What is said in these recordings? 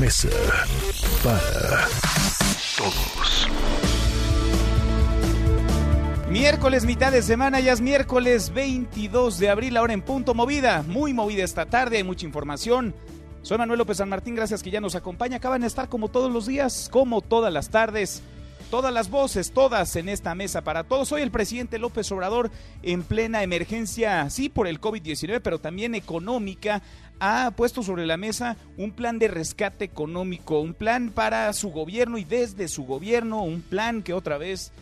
Mesa para Todos. Miércoles, mitad de semana, ya es miércoles 22 de abril, ahora en punto movida, muy movida esta tarde, hay mucha información. Soy Manuel López San Martín, gracias que ya nos acompaña. Acaban de estar como todos los días, como todas las tardes, todas las voces, todas en esta mesa para todos. Soy el presidente López Obrador en plena emergencia, sí, por el COVID-19, pero también económica. Ha puesto sobre la mesa un plan de rescate económico, un plan para su gobierno y desde su gobierno, un plan que otra vez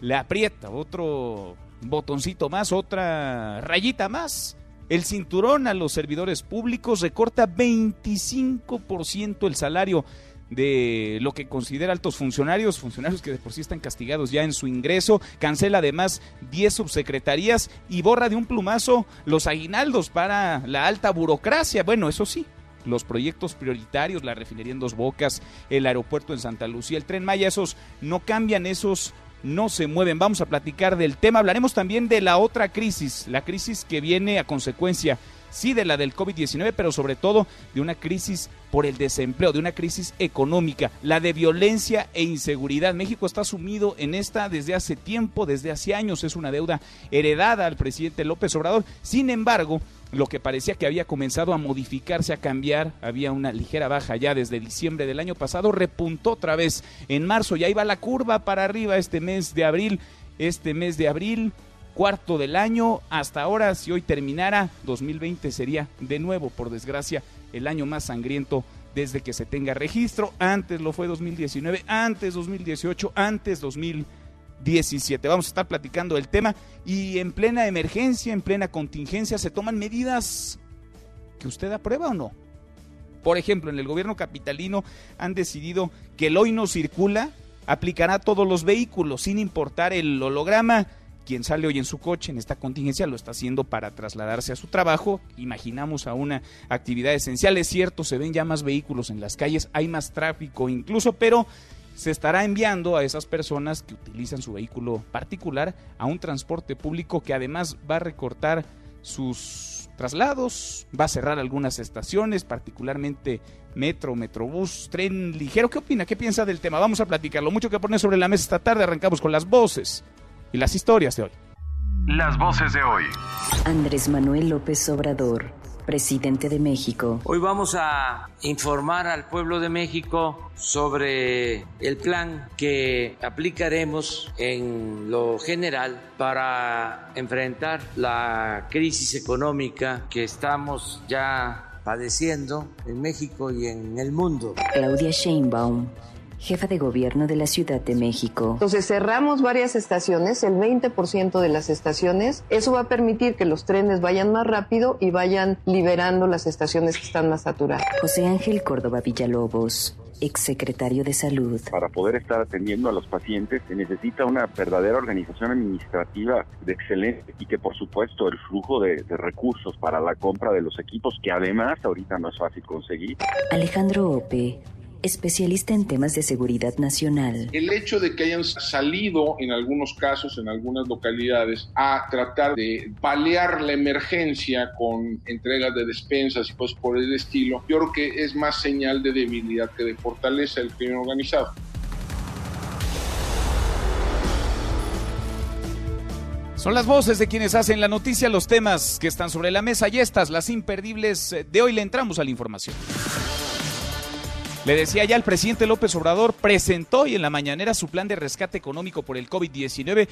le aprieta otro botoncito más, otra rayita más. El cinturón a los servidores públicos recorta 25% el salario de lo que considera altos funcionarios, funcionarios que de por sí están castigados ya en su ingreso, cancela además 10 subsecretarías y borra de un plumazo los aguinaldos para la alta burocracia. Bueno, eso sí, los proyectos prioritarios, la refinería en Dos Bocas, el aeropuerto en Santa Lucía, el tren Maya, esos no cambian, esos no se mueven. Vamos a platicar del tema. Hablaremos también de la otra crisis, la crisis que viene a consecuencia, sí, de la del COVID-19, pero sobre todo de una crisis por el desempleo, de una crisis económica, la de violencia e inseguridad. México está sumido en esta desde hace tiempo, desde hace años. Es una deuda heredada al presidente López Obrador. Sin embargo, lo que parecía que había comenzado a modificarse, a cambiar, había una ligera baja ya desde diciembre del año pasado, repuntó otra vez en marzo, ya iba la curva para arriba este mes de abril, este mes de abril, cuarto del año, hasta ahora, si hoy terminara, 2020 sería de nuevo, por desgracia, el año más sangriento desde que se tenga registro, antes lo fue 2019, antes 2018, antes 2020. 17. Vamos a estar platicando del tema y en plena emergencia, en plena contingencia, se toman medidas que usted aprueba o no. Por ejemplo, en el gobierno capitalino han decidido que el hoy no circula aplicará a todos los vehículos sin importar el holograma. Quien sale hoy en su coche en esta contingencia lo está haciendo para trasladarse a su trabajo. Imaginamos a una actividad esencial. Es cierto, se ven ya más vehículos en las calles, hay más tráfico incluso, pero se estará enviando a esas personas que utilizan su vehículo particular a un transporte público que además va a recortar sus traslados, va a cerrar algunas estaciones, particularmente metro, metrobús, tren ligero. ¿Qué opina? ¿Qué piensa del tema? Vamos a platicarlo. Mucho que poner sobre la mesa esta tarde. Arrancamos con las voces y las historias de hoy. Las voces de hoy. Andrés Manuel López Obrador, presidente de México. Hoy vamos a informar al pueblo de México sobre el plan que aplicaremos en lo general para enfrentar la crisis económica que estamos ya padeciendo en México y en el mundo. Claudia Sheinbaum, jefa de gobierno de la Ciudad de México. Entonces cerramos varias estaciones, el 20% de las estaciones. Eso va a permitir que los trenes vayan más rápido y vayan liberando las estaciones que están más saturadas. José Ángel Córdoba Villalobos, exsecretario de Salud. Para poder estar atendiendo a los pacientes se necesita una verdadera organización administrativa de excelencia y que por supuesto el flujo de, de recursos para la compra de los equipos, que además ahorita no es fácil conseguir. Alejandro Ope, especialista en temas de seguridad nacional. El hecho de que hayan salido en algunos casos, en algunas localidades, a tratar de paliar la emergencia con entregas de despensas y cosas por el estilo, yo creo que es más señal de debilidad que de fortaleza del crimen organizado. Son las voces de quienes hacen la noticia, los temas que están sobre la mesa y estas, las imperdibles de hoy. Le entramos a la información. Le decía ya, el presidente López Obrador presentó hoy en la mañanera su plan de rescate económico por el COVID-19.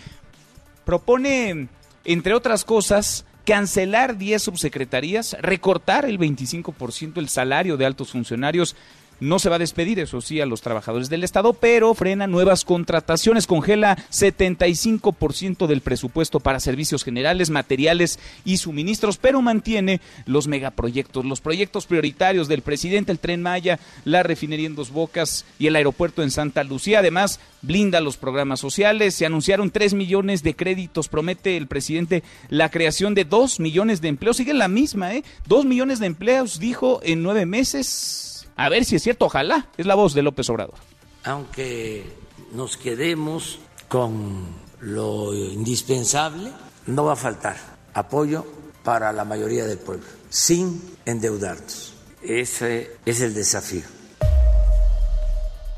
Propone, entre otras cosas, cancelar 10 subsecretarías, recortar el 25% el salario de altos funcionarios, No se va a despedir, eso sí, a los trabajadores del Estado, pero frena nuevas contrataciones, congela 75% del presupuesto para servicios generales, materiales y suministros, pero mantiene los megaproyectos, los proyectos prioritarios del presidente, el tren Maya, la refinería en Dos Bocas y el aeropuerto en Santa Lucía. Además, blinda los programas sociales, se anunciaron 3 millones de créditos, promete el presidente la creación de 2 millones de empleos, sigue la misma, ¿eh? 2 millones de empleos, dijo, en nueve meses a ver si es cierto, ojalá. Es la voz de López Obrador. Aunque nos quedemos con lo indispensable, no va a faltar apoyo para la mayoría del pueblo, sin endeudarnos. Ese es el desafío.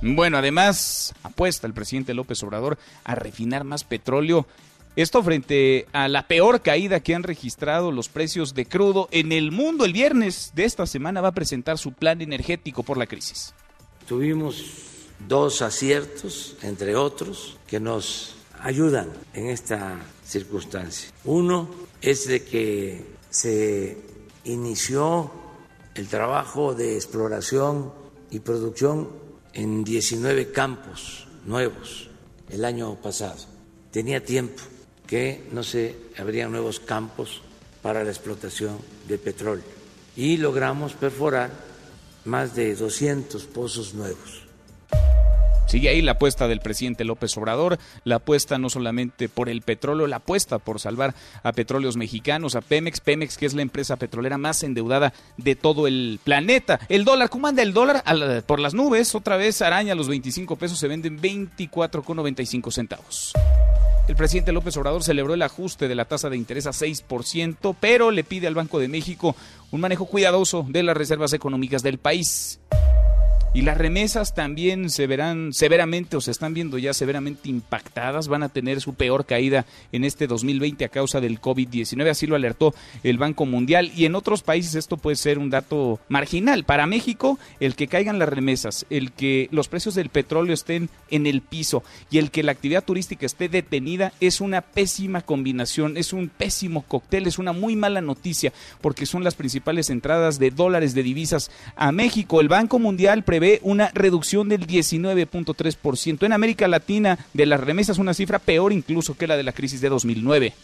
Bueno, además apuesta el presidente López Obrador a refinar más petróleo esto frente a la peor caída que han registrado los precios de crudo en el mundo. El viernes de esta semana va a presentar su plan energético por la crisis. Tuvimos dos aciertos, entre otros, que nos ayudan en esta circunstancia. Uno es de que se inició el trabajo de exploración y producción en 19 campos nuevos el año pasado. Tenía tiempo que no se abrían nuevos campos para la explotación de petróleo. Y logramos perforar más de 200 pozos nuevos. Sigue ahí la apuesta del presidente López Obrador, la apuesta no solamente por el petróleo, la apuesta por salvar a petróleos mexicanos, a Pemex, Pemex que es la empresa petrolera más endeudada de todo el planeta. El dólar, ¿cómo anda el dólar? por las nubes, otra vez araña los 25 pesos, se venden 24,95 centavos. El presidente López Obrador celebró el ajuste de la tasa de interés a 6%, pero le pide al Banco de México un manejo cuidadoso de las reservas económicas del país. Y las remesas también se verán severamente o se están viendo ya severamente impactadas, van a tener su peor caída en este 2020 a causa del COVID-19, así lo alertó el Banco Mundial y en otros países esto puede ser un dato marginal. Para México, el que caigan las remesas, el que los precios del petróleo estén en el piso y el que la actividad turística esté detenida es una pésima combinación, es un pésimo cóctel, es una muy mala noticia porque son las principales entradas de dólares de divisas a México. El Banco Mundial prevé una reducción del 19.3%. En América Latina, de las remesas, una cifra peor incluso que la de la crisis de 2009.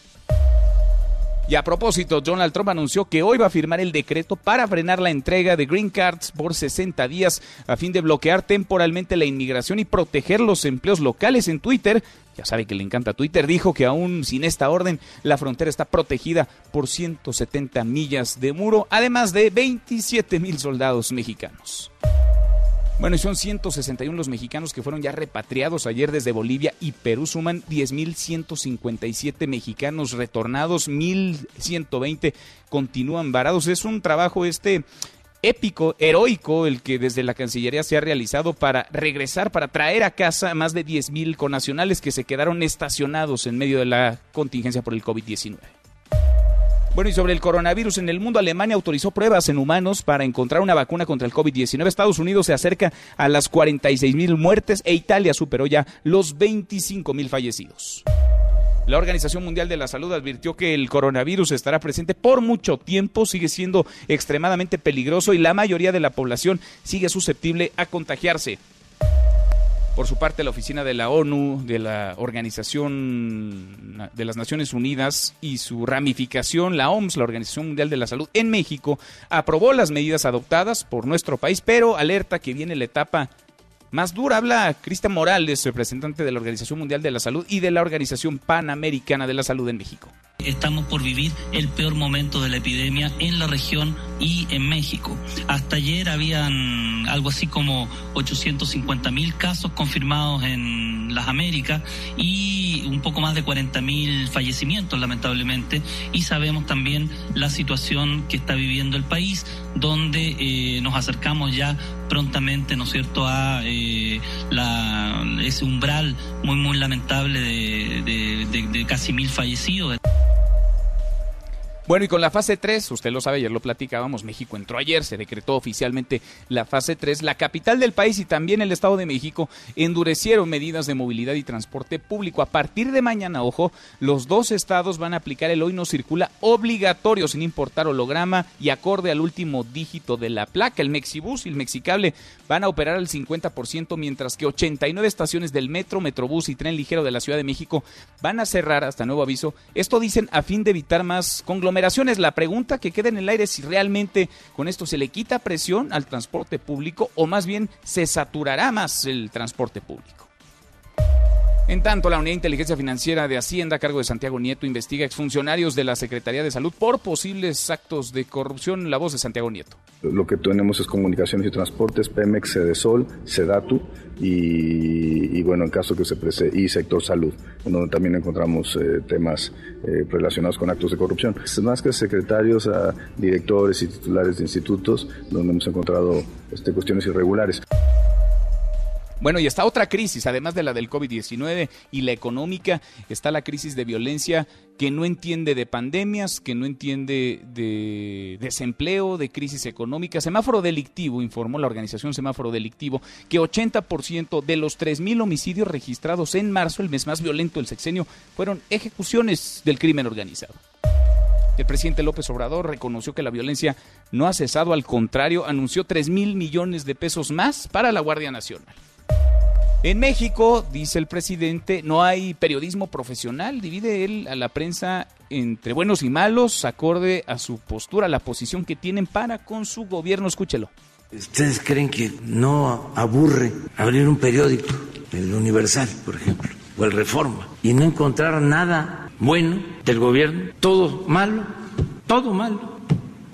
Y a propósito, Donald Trump anunció que hoy va a firmar el decreto para frenar la entrega de green cards por 60 días a fin de bloquear temporalmente la inmigración y proteger los empleos locales en Twitter. Ya sabe que le encanta Twitter, dijo que aún sin esta orden la frontera está protegida por 170 millas de muro, además de 27 mil soldados mexicanos. Bueno, y son 161 los mexicanos que fueron ya repatriados ayer desde Bolivia y Perú. Suman 10.157 mexicanos retornados, 1.120 continúan varados. Es un trabajo este épico, heroico, el que desde la Cancillería se ha realizado para regresar, para traer a casa a más de 10.000 conacionales que se quedaron estacionados en medio de la contingencia por el COVID-19. Bueno, y sobre el coronavirus en el mundo, Alemania autorizó pruebas en humanos para encontrar una vacuna contra el COVID-19. Estados Unidos se acerca a las 46 mil muertes e Italia superó ya los 25 mil fallecidos. La Organización Mundial de la Salud advirtió que el coronavirus estará presente por mucho tiempo, sigue siendo extremadamente peligroso y la mayoría de la población sigue susceptible a contagiarse. Por su parte, la oficina de la ONU, de la Organización de las Naciones Unidas y su ramificación, la OMS, la Organización Mundial de la Salud en México, aprobó las medidas adoptadas por nuestro país, pero alerta que viene la etapa más dura. Habla Cristian Morales, representante de la Organización Mundial de la Salud y de la Organización Panamericana de la Salud en México. Estamos por vivir el peor momento de la epidemia en la región y en México. Hasta ayer habían algo así como 850 mil casos confirmados en las Américas y un poco más de 40 mil fallecimientos, lamentablemente. Y sabemos también la situación que está viviendo el país, donde eh, nos acercamos ya prontamente, ¿no es cierto?, a eh, la, ese umbral muy, muy lamentable de, de casi mil fallecidos. Bueno, y con la fase 3, usted lo sabe, ayer lo platicábamos, México entró ayer, se decretó oficialmente la fase 3. La capital del país y también el Estado de México endurecieron medidas de movilidad y transporte público. A partir de mañana, ojo, los dos estados van a aplicar el hoy no circula obligatorio, sin importar holograma y acorde al último dígito de la placa. El Mexibus y el Mexicable van a operar al 50%, mientras que 89 estaciones del metro, metrobús y tren ligero de la Ciudad de México van a cerrar hasta nuevo aviso. Esto dicen a fin de evitar más conglomeraciones la pregunta que queda en el aire es si realmente con esto se le quita presión al transporte público o más bien se saturará más el transporte público. En tanto, la Unidad de Inteligencia Financiera de Hacienda, a cargo de Santiago Nieto, investiga exfuncionarios de la Secretaría de Salud por posibles actos de corrupción. La voz de Santiago Nieto. Lo que tenemos es comunicaciones y transportes, Pemex, Cedesol, Sedatu y, y bueno, en caso que se y sector salud, donde también encontramos eh, temas eh, relacionados con actos de corrupción. Más que secretarios, a directores y titulares de institutos, donde hemos encontrado este, cuestiones irregulares. Bueno, y está otra crisis, además de la del COVID-19 y la económica, está la crisis de violencia que no entiende de pandemias, que no entiende de desempleo, de crisis económica. Semáforo delictivo, informó la organización Semáforo Delictivo, que 80% de los 3.000 homicidios registrados en marzo, el mes más violento del sexenio, fueron ejecuciones del crimen organizado. El presidente López Obrador reconoció que la violencia no ha cesado, al contrario, anunció 3 mil millones de pesos más para la Guardia Nacional. En México, dice el presidente, no hay periodismo profesional. Divide él a la prensa entre buenos y malos, acorde a su postura, la posición que tienen para con su gobierno. Escúchelo. ¿Ustedes creen que no aburre abrir un periódico, el Universal, por ejemplo, o el Reforma, y no encontrar nada bueno del gobierno? Todo malo, todo malo.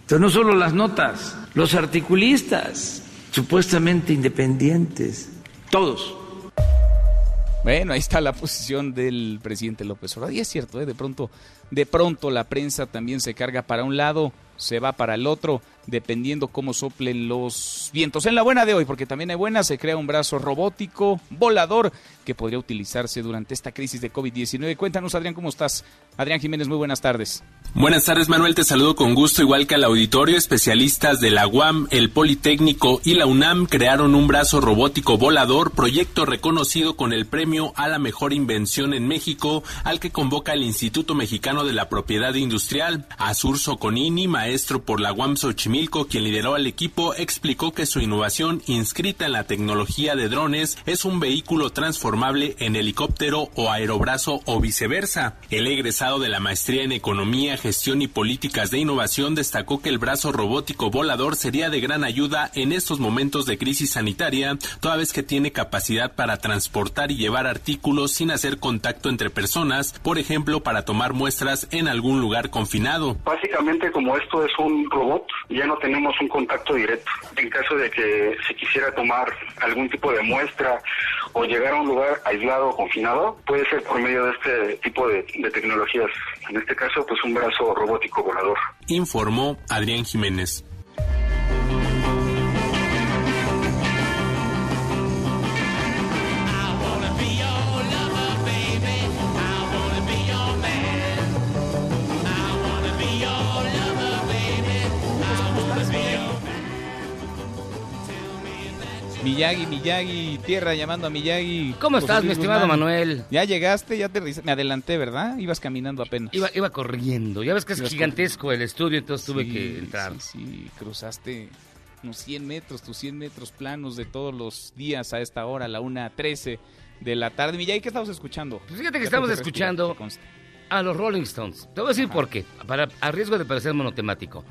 Pero no solo las notas, los articulistas, supuestamente independientes, todos bueno, ahí está la posición del presidente López Obrador. Y es cierto, ¿eh? de pronto, de pronto la prensa también se carga para un lado, se va para el otro, dependiendo cómo soplen los vientos. En la buena de hoy, porque también hay buena, se crea un brazo robótico, volador, que podría utilizarse durante esta crisis de COVID-19. Cuéntanos, Adrián, ¿cómo estás? Adrián Jiménez, muy buenas tardes. Buenas tardes, Manuel. Te saludo con gusto, igual que al auditorio. Especialistas de la UAM, el Politécnico y la UNAM crearon un brazo robótico volador, proyecto reconocido con el premio a la mejor invención en México, al que convoca el Instituto Mexicano de la Propiedad Industrial. Azur Soconini, maestro por la UAM Xochimilco, quien lideró al equipo, explicó que su innovación, inscrita en la tecnología de drones, es un vehículo transformable en helicóptero o aerobrazo o viceversa. El egresado de la maestría en Economía, Gestión y Políticas de Innovación destacó que el brazo robótico volador sería de gran ayuda en estos momentos de crisis sanitaria, toda vez que tiene capacidad para transportar y llevar artículos sin hacer contacto entre personas, por ejemplo, para tomar muestras en algún lugar confinado. Básicamente, como esto es un robot, ya no tenemos un contacto directo. En caso de que se quisiera tomar algún tipo de muestra o llegar a un lugar aislado o confinado, puede ser por medio de este tipo de, tecnologías. En este caso, pues un brazo robótico volador. Informó Adrián Jiménez. Miyagi, Miyagi, tierra llamando a Miyagi. ¿Cómo estás, mi estimado Manuel? Ya llegaste, ya te me adelanté, ¿verdad? Ibas caminando apenas. Iba, iba corriendo. Ya ves que es gigantesco el estudio, entonces tuve que entrar. Sí, sí, cruzaste unos 100 metros, tus 100 metros planos de todos los días a esta hora, a la 1.13 de la tarde. Miyagi, ¿qué estamos escuchando? Pues fíjate que estamos escuchando a los Rolling Stones. Te voy a decir por qué, para, a riesgo de parecer monotemático.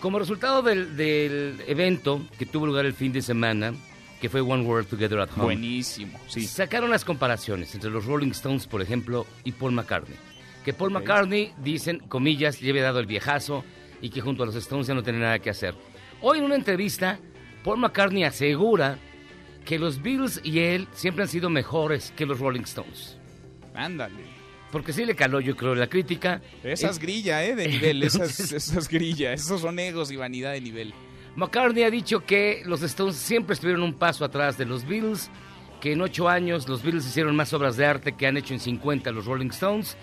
Como resultado del, del, evento que tuvo lugar el fin de semana, que fue One World Together at Home. Buenísimo, sí. Sacaron las comparaciones entre los Rolling Stones, por ejemplo, y Paul McCartney. Que Paul McCartney, dicen, comillas, lleve dado el viejazo y que junto a los Stones ya no tiene nada que hacer. Hoy en una entrevista, Paul McCartney asegura que los Beatles y él siempre han sido mejores que los Rolling Stones. Ándale. Porque sí le caló, yo creo, la crítica. Esas es... grilla, ¿eh? De nivel, esas, esas grillas, esos son egos y vanidad de nivel. McCartney ha dicho que los Stones siempre estuvieron un paso atrás de los Beatles, que en ocho años los Beatles hicieron más obras de arte que han hecho en 50 los Rolling Stones,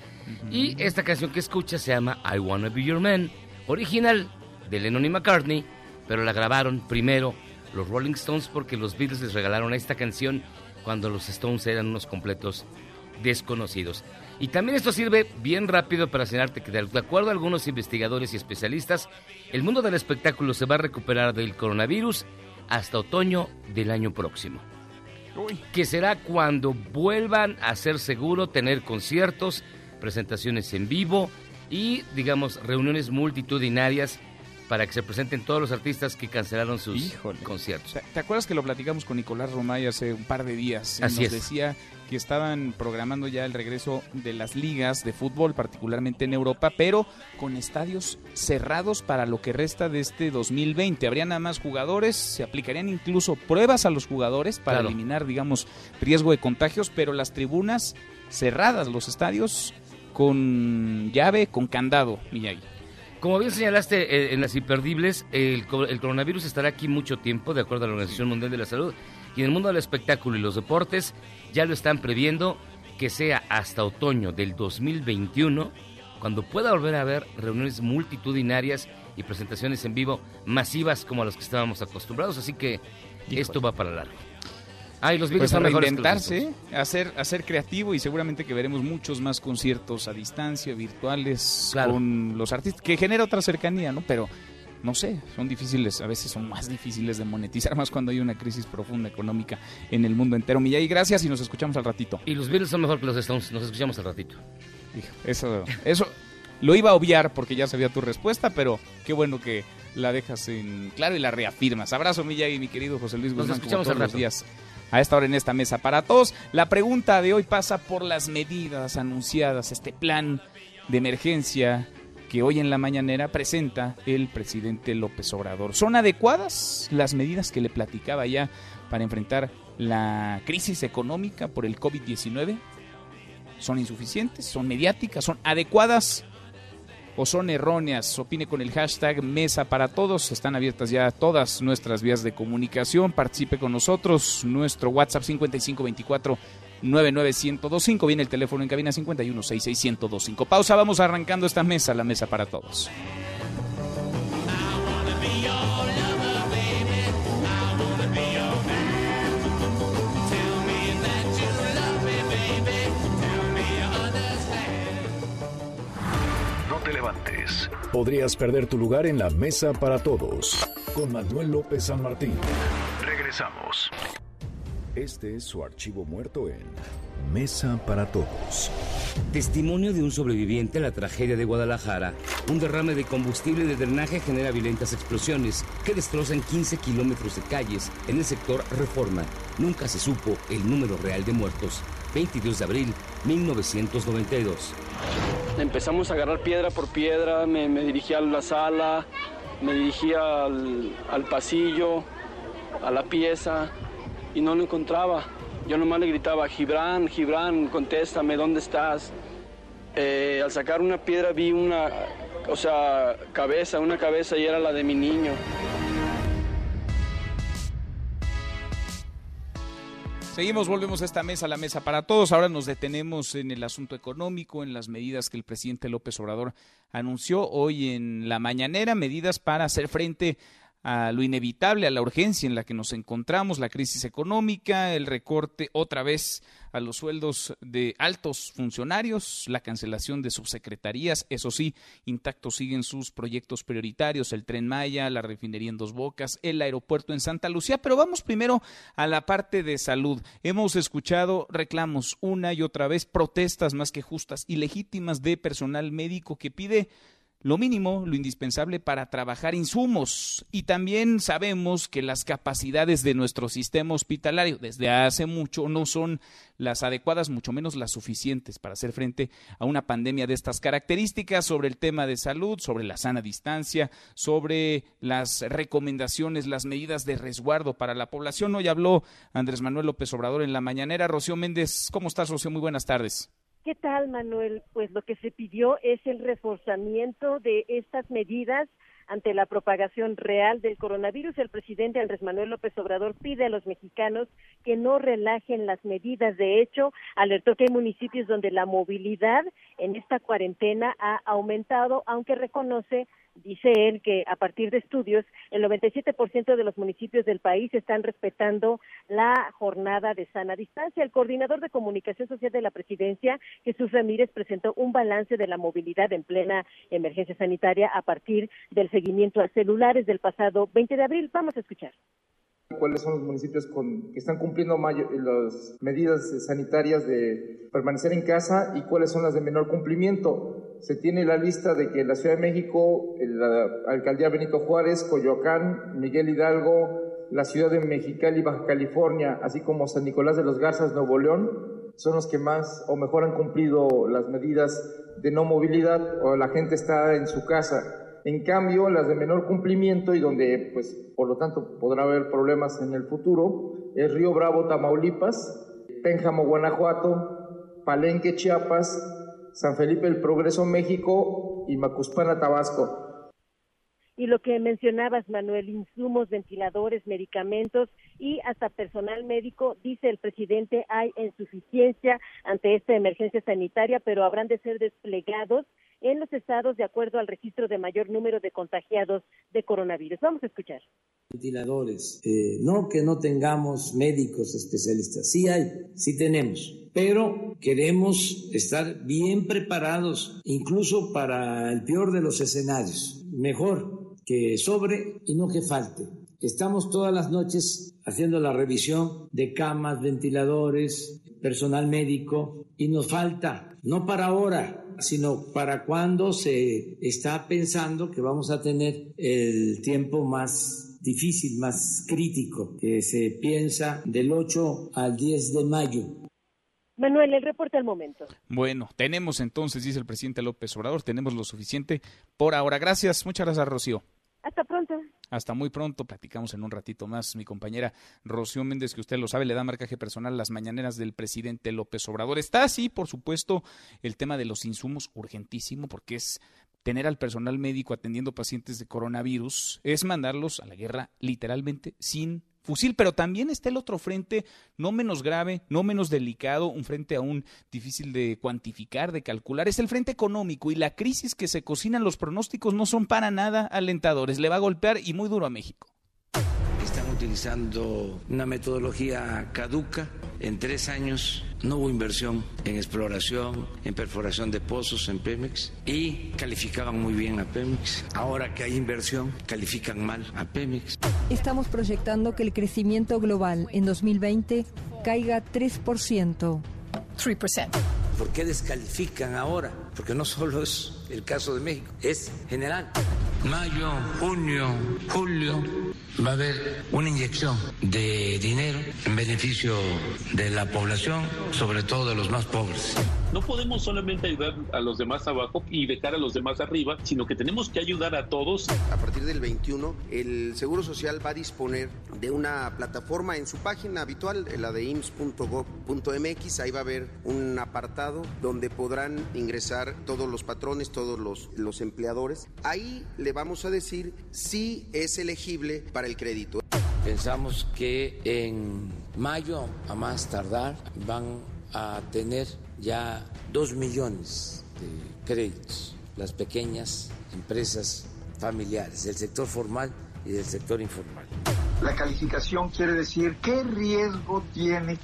Y esta canción que escucha se llama I Wanna Be Your Man, original de Lennon y McCartney, pero la grabaron primero los Rolling Stones porque los Beatles les regalaron esta canción cuando los Stones eran unos completos desconocidos. Y también esto sirve bien rápido para señalarte que de acuerdo a algunos investigadores y especialistas, el mundo del espectáculo se va a recuperar del coronavirus hasta otoño del año próximo. Que será cuando vuelvan a ser seguro tener conciertos, presentaciones en vivo y, digamos, reuniones multitudinarias para que se presenten todos los artistas que cancelaron sus conciertos. ¿Te, acuerdas que lo platicamos con Nicolás Romay hace un par de días? Así nos decía que estaban programando ya el regreso de las ligas de fútbol, particularmente en Europa, pero con estadios cerrados para lo que resta de este 2020. Habrían nada más jugadores, se aplicarían incluso pruebas a los jugadores para eliminar, digamos, riesgo de contagios, pero las tribunas cerradas, los estadios con llave, con candado, Miyagi. Como bien señalaste eh, en las imperdibles, el, el, coronavirus estará aquí mucho tiempo, de acuerdo a la Organización Mundial de la Salud, y en el mundo del espectáculo y los deportes ya lo están previendo que sea hasta otoño del 2021, cuando pueda volver a haber reuniones multitudinarias y presentaciones en vivo masivas como a las que estábamos acostumbrados, así que esto va para largo. Ah, y los pues reinventarse, hacer, hacer creativo y seguramente que veremos muchos más conciertos a distancia, virtuales, con los artistas, que genera otra cercanía, ¿no? Pero no sé, son difíciles, a veces son más difíciles de monetizar, más cuando hay una crisis profunda económica en el mundo entero. Millay, gracias y nos escuchamos al ratito. Y los Beatles son mejor que los Stones, nos escuchamos al ratito. Eso, eso lo iba a obviar porque ya sabía tu respuesta, pero qué bueno que la dejas en claro y la reafirmas. Abrazo, Millay, mi querido José Luis Guzmán, nos escuchamos todos los días a esta hora en esta mesa para todos. La pregunta de hoy pasa por las medidas anunciadas, este plan de emergencia que hoy en la mañanera presenta el presidente López Obrador. ¿Son adecuadas las medidas que le platicaba ya para enfrentar la crisis económica por el COVID-19? ¿Son insuficientes? ¿Son mediáticas? ¿Son adecuadas? o son erróneas. Opine con el hashtag Mesa para Todos. Están abiertas ya todas nuestras vías de comunicación. Participe con nosotros. Nuestro WhatsApp 5524 99125. Viene el teléfono en cabina 5166125. Pausa, vamos arrancando esta mesa, la mesa para todos. Podrías perder tu lugar en la mesa para todos. Con Manuel López San Martín. Regresamos. Este es su archivo muerto en Mesa para Todos. Testimonio de un sobreviviente a la tragedia de Guadalajara. Un derrame de combustible de drenaje genera violentas explosiones que destrozan 15 kilómetros de calles en el sector Reforma. Nunca se supo el número real de muertos. 22 de abril 1992. Empezamos a agarrar piedra por piedra, me, dirigí a la sala, me dirigía al, al, pasillo, a la pieza y no lo encontraba. Yo nomás le gritaba, Gibran, Gibran, contéstame, ¿dónde estás? Eh, al sacar una piedra vi una, o sea, cabeza, una cabeza y era la de mi niño. Seguimos, volvemos a esta mesa, la mesa para todos. Ahora nos detenemos en el asunto económico, en las medidas que el presidente López Obrador anunció hoy en la mañanera, medidas para hacer frente a lo inevitable, a la urgencia en la que nos encontramos, la crisis económica, el recorte otra vez a los sueldos de altos funcionarios, la cancelación de subsecretarías, eso sí, intactos siguen sus proyectos prioritarios, el tren Maya, la refinería en Dos Bocas, el aeropuerto en Santa Lucía, pero vamos primero a la parte de salud. Hemos escuchado reclamos una y otra vez, protestas más que justas y legítimas de personal médico que pide lo mínimo, lo indispensable para trabajar insumos. Y también sabemos que las capacidades de nuestro sistema hospitalario desde hace mucho no son las adecuadas, mucho menos las suficientes para hacer frente a una pandemia de estas características sobre el tema de salud, sobre la sana distancia, sobre las recomendaciones, las medidas de resguardo para la población. Hoy habló Andrés Manuel López Obrador en la mañanera. Rocío Méndez, ¿cómo estás, Rocío? Muy buenas tardes. ¿Qué tal, Manuel? Pues lo que se pidió es el reforzamiento de estas medidas ante la propagación real del coronavirus. El presidente Andrés Manuel López Obrador pide a los mexicanos que no relajen las medidas. De hecho, alertó que hay municipios donde la movilidad en esta cuarentena ha aumentado, aunque reconoce dice él que a partir de estudios, el 97% de los municipios del país están respetando la jornada de sana distancia. El coordinador de comunicación social de la presidencia, Jesús Ramírez, presentó un balance de la movilidad en plena emergencia sanitaria a partir del seguimiento a celulares del pasado 20 de abril. Vamos a escuchar cuáles son los municipios que están cumpliendo las medidas sanitarias de permanecer en casa y cuáles son las de menor cumplimiento. Se tiene la lista de que la Ciudad de México, la alcaldía Benito Juárez, Coyoacán, Miguel Hidalgo, la ciudad de Mexicali, Baja California, así como San Nicolás de los Garzas, Nuevo León, son los que más o mejor han cumplido las medidas de no movilidad o la gente está en su casa. En cambio, las de menor cumplimiento y donde, pues, por lo tanto, podrá haber problemas en el futuro, es Río Bravo, Tamaulipas, Pénjamo, Guanajuato, Palenque, Chiapas, San Felipe el Progreso, México y Macuspana, Tabasco. Y lo que mencionabas, Manuel, insumos, ventiladores, medicamentos y hasta personal médico, dice el presidente, hay insuficiencia ante esta emergencia sanitaria, pero habrán de ser desplegados en los estados de acuerdo al registro de mayor número de contagiados de coronavirus. Vamos a escuchar. Ventiladores, eh, no que no tengamos médicos especialistas, sí hay, sí tenemos, pero queremos estar bien preparados, incluso para el peor de los escenarios. Mejor que sobre y no que falte. Estamos todas las noches haciendo la revisión de camas, ventiladores, personal médico y nos falta, no para ahora, sino para cuando se está pensando que vamos a tener el tiempo más difícil, más crítico, que se piensa del 8 al 10 de mayo. Manuel, el reporte al momento. Bueno, tenemos entonces, dice el presidente López Obrador, tenemos lo suficiente por ahora. Gracias, muchas gracias, Rocío. Hasta pronto. Hasta muy pronto, platicamos en un ratito más. Mi compañera Rocío Méndez, que usted lo sabe, le da marcaje personal las mañaneras del presidente López Obrador. Está así, por supuesto, el tema de los insumos urgentísimo, porque es tener al personal médico atendiendo pacientes de coronavirus, es mandarlos a la guerra literalmente sin fusil, pero también está el otro frente, no menos grave, no menos delicado, un frente aún difícil de cuantificar, de calcular, es el frente económico y la crisis que se cocinan los pronósticos no son para nada alentadores, le va a golpear y muy duro a México utilizando una metodología caduca. En tres años no hubo inversión en exploración, en perforación de pozos en Pemex y calificaban muy bien a Pemex. Ahora que hay inversión, califican mal a Pemex. Estamos proyectando que el crecimiento global en 2020 caiga 3%. 3%. ¿Por qué descalifican ahora? Porque no solo es el caso de México, es general. Mayo, junio, julio, va a haber una inyección de dinero en beneficio de la población, sobre todo de los más pobres. No podemos solamente ayudar a los demás abajo y dejar a los demás arriba, sino que tenemos que ayudar a todos. A partir del 21, el Seguro Social va a disponer de una plataforma en su página habitual, la de ims.gov.mx. Ahí va a haber un apartado donde podrán ingresar todos los patrones, todos los, los empleadores. Ahí le vamos a decir si es elegible para el crédito. Pensamos que en mayo, a más tardar, van a tener ya dos millones de créditos las pequeñas empresas familiares, del sector formal y del sector informal. La calificación quiere decir qué riesgo tiene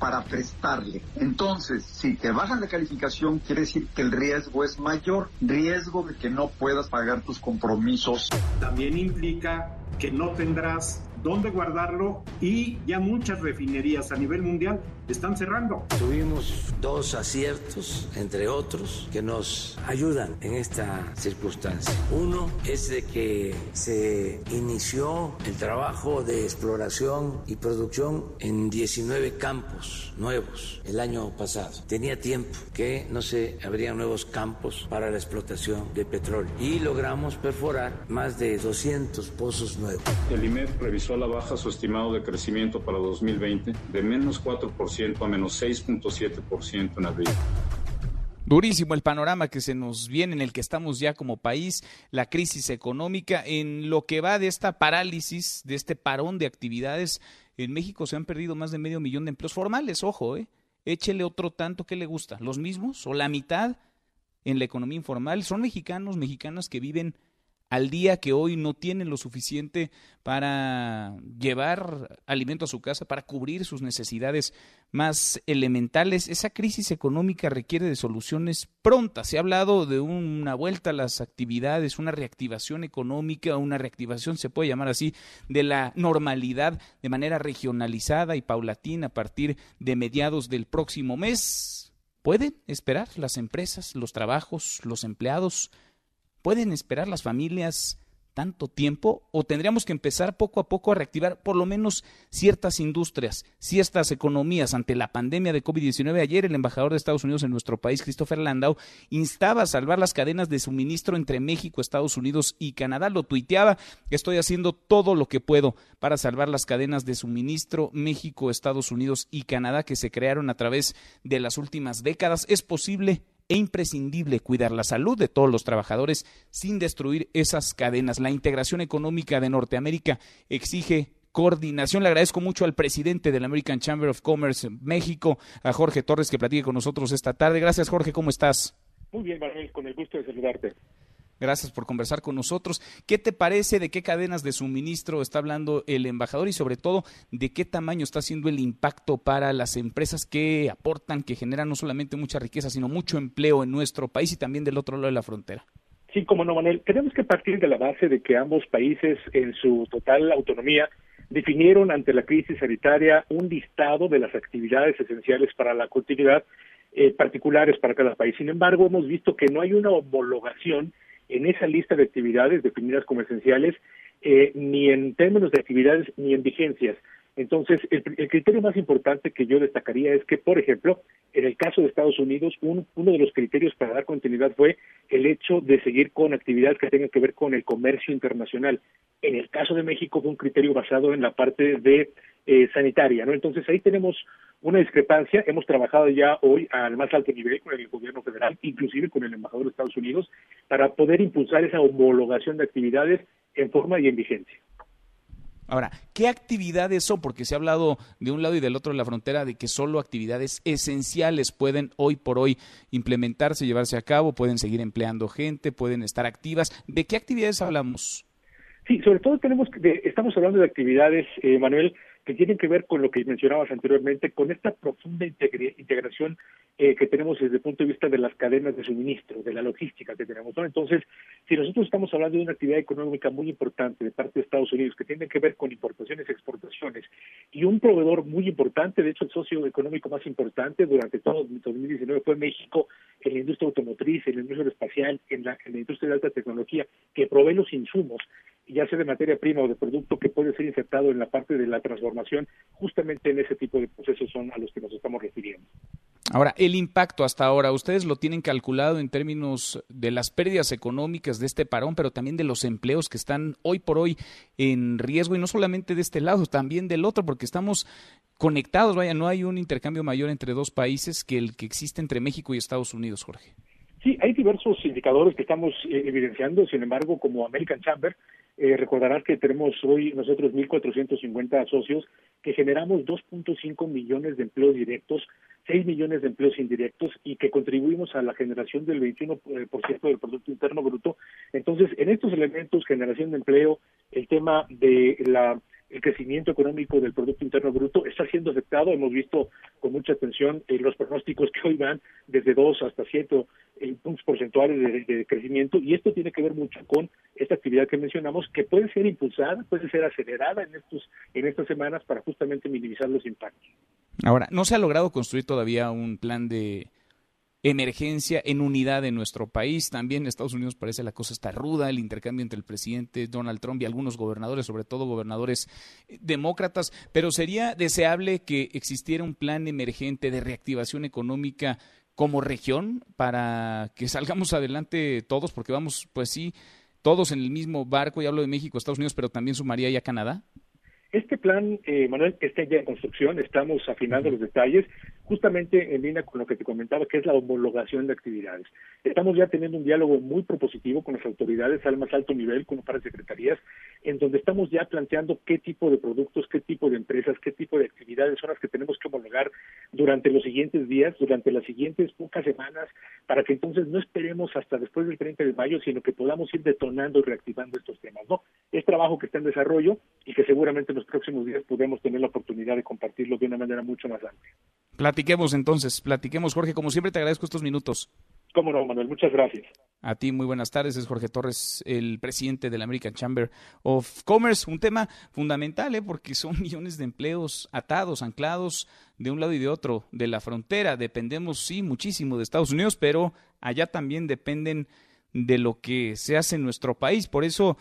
para prestarle. Entonces, si te bajan la calificación, quiere decir que el riesgo es mayor, riesgo de que no puedas pagar tus compromisos. También implica que no tendrás dónde guardarlo y ya muchas refinerías a nivel mundial están cerrando. Tuvimos dos aciertos, entre otros, que nos ayudan en esta circunstancia. Uno es de que se inició el trabajo de exploración y producción en 19 campos nuevos el año pasado. Tenía tiempo que no se abrían nuevos campos para la explotación de petróleo y logramos perforar más de 200 pozos nuevos. El IMED revisó a la baja su estimado de crecimiento para 2020 de menos 4% a menos 6.7% en abril. Durísimo el panorama que se nos viene, en el que estamos ya como país, la crisis económica, en lo que va de esta parálisis, de este parón de actividades. En México se han perdido más de medio millón de empleos formales, ojo, ¿eh? Échele otro tanto que le gusta, los mismos o la mitad en la economía informal. Son mexicanos, mexicanas que viven al día que hoy no tienen lo suficiente para llevar alimento a su casa, para cubrir sus necesidades más elementales. Esa crisis económica requiere de soluciones prontas. Se ha hablado de una vuelta a las actividades, una reactivación económica, una reactivación, se puede llamar así, de la normalidad de manera regionalizada y paulatina a partir de mediados del próximo mes. ¿Pueden esperar las empresas, los trabajos, los empleados? ¿Pueden esperar las familias tanto tiempo o tendríamos que empezar poco a poco a reactivar por lo menos ciertas industrias, ciertas economías ante la pandemia de COVID-19? Ayer el embajador de Estados Unidos en nuestro país, Christopher Landau, instaba a salvar las cadenas de suministro entre México, Estados Unidos y Canadá. Lo tuiteaba, estoy haciendo todo lo que puedo para salvar las cadenas de suministro México, Estados Unidos y Canadá que se crearon a través de las últimas décadas. ¿Es posible? E imprescindible cuidar la salud de todos los trabajadores sin destruir esas cadenas. La integración económica de Norteamérica exige coordinación. Le agradezco mucho al presidente del American Chamber of Commerce México, a Jorge Torres, que platique con nosotros esta tarde. Gracias, Jorge. ¿Cómo estás? Muy bien, Manuel, con el gusto de saludarte. Gracias por conversar con nosotros. ¿Qué te parece? ¿De qué cadenas de suministro está hablando el embajador? Y sobre todo, ¿de qué tamaño está siendo el impacto para las empresas que aportan, que generan no solamente mucha riqueza, sino mucho empleo en nuestro país y también del otro lado de la frontera? Sí, como no, Manuel. Tenemos que partir de la base de que ambos países, en su total autonomía, definieron ante la crisis sanitaria un listado de las actividades esenciales para la continuidad eh, particulares para cada país. Sin embargo, hemos visto que no hay una homologación en esa lista de actividades definidas como esenciales, eh, ni en términos de actividades ni en vigencias. Entonces, el, criterio más importante que yo destacaría es que, por ejemplo, en el caso de Estados Unidos, uno de los criterios para dar continuidad fue el hecho de seguir con actividades que tengan que ver con el comercio internacional. En el caso de México fue un criterio basado en la parte de eh, sanitaria, ¿no? Entonces ahí tenemos una discrepancia. Hemos trabajado ya hoy al más alto nivel con el gobierno federal, inclusive con el embajador de Estados Unidos, para poder impulsar esa homologación de actividades en forma y en vigencia. Ahora, ¿qué actividades son? Porque se ha hablado de un lado y del otro de la frontera de que solo actividades esenciales pueden hoy por hoy implementarse, llevarse a cabo, pueden seguir empleando gente, pueden estar activas. ¿De qué actividades hablamos? Sí, sobre todo tenemos estamos hablando de actividades, eh, Manuel, que tienen que ver con lo que mencionabas anteriormente, con esta profunda integración eh, que tenemos desde el punto de vista de las cadenas de suministro, de la logística que tenemos. Entonces, si nosotros estamos hablando de una actividad económica muy importante de parte de Estados Unidos, que tiene que ver con importaciones y exportaciones, y un proveedor muy importante, de hecho el socio económico más importante durante todo 2019 fue México en la industria automotriz, en la industria espacial, en la, industria de alta tecnología, que provee los insumos, ya sea de materia prima o de producto que puede ser insertado en la parte de la transformación justamente en ese tipo de procesos son a los que nos estamos refiriendo. Ahora, el impacto hasta ahora, ustedes lo tienen calculado en términos de las pérdidas económicas de este parón, pero también de los empleos que están hoy por hoy en riesgo y no solamente de este lado, también del otro, porque estamos conectados, vaya, no hay un intercambio mayor entre dos países que el que existe entre México y Estados Unidos, Jorge. Sí, hay diversos indicadores que estamos eh, evidenciando, sin embargo, como American Chamber, eh, recordarás que tenemos hoy nosotros 1.450 socios que generamos 2.5 millones de empleos directos, 6 millones de empleos indirectos y que contribuimos a la generación del 21% eh, del Producto Interno Bruto. Entonces, en estos elementos, generación de empleo, el tema de la el crecimiento económico del Producto Interno Bruto está siendo afectado. Hemos visto con mucha atención eh, los pronósticos que hoy van desde 2 hasta 7 eh, puntos porcentuales de, crecimiento y esto tiene que ver mucho con esta actividad que mencionamos que puede ser impulsada, puede ser acelerada en, estos, en estas semanas para justamente minimizar los impactos. Ahora, no se ha logrado construir todavía un plan de emergencia en unidad en nuestro país. También en Estados Unidos parece la cosa está ruda, el intercambio entre el presidente Donald Trump y algunos gobernadores, sobre todo gobernadores eh, demócratas, pero sería deseable que existiera un plan emergente de reactivación económica como región para que salgamos adelante todos, porque vamos, pues sí, todos en el mismo barco, y hablo de México, Estados Unidos, pero también sumaría ya Canadá. Este plan, eh, Manuel, está ya en construcción, estamos afinando los detalles, justamente en línea con lo que te comentaba, que es la homologación de actividades. Estamos ya teniendo un diálogo muy propositivo con las autoridades al más alto nivel, con las secretarías, en donde estamos ya planteando qué tipo de productos, qué tipo de empresas, qué tipo de actividades son las que tenemos que homologar durante los siguientes días, durante las siguientes pocas semanas, para que entonces no esperemos hasta después del 30 de mayo, sino que podamos ir detonando y reactivando estos temas. ¿no? Es trabajo que está en desarrollo y que seguramente nos próximos días podemos tener la oportunidad de compartirlo de una manera mucho más amplia. Platiquemos entonces, platiquemos Jorge, como siempre te agradezco estos minutos. Cómo no, Manuel, muchas gracias. A ti, muy buenas tardes. Es Jorge Torres, el presidente de la American Chamber of Commerce. Un tema fundamental, ¿eh? porque son millones de empleos atados, anclados de un lado y de otro de la frontera. Dependemos, sí, muchísimo de Estados Unidos, pero allá también dependen de lo que se hace en nuestro país. Por eso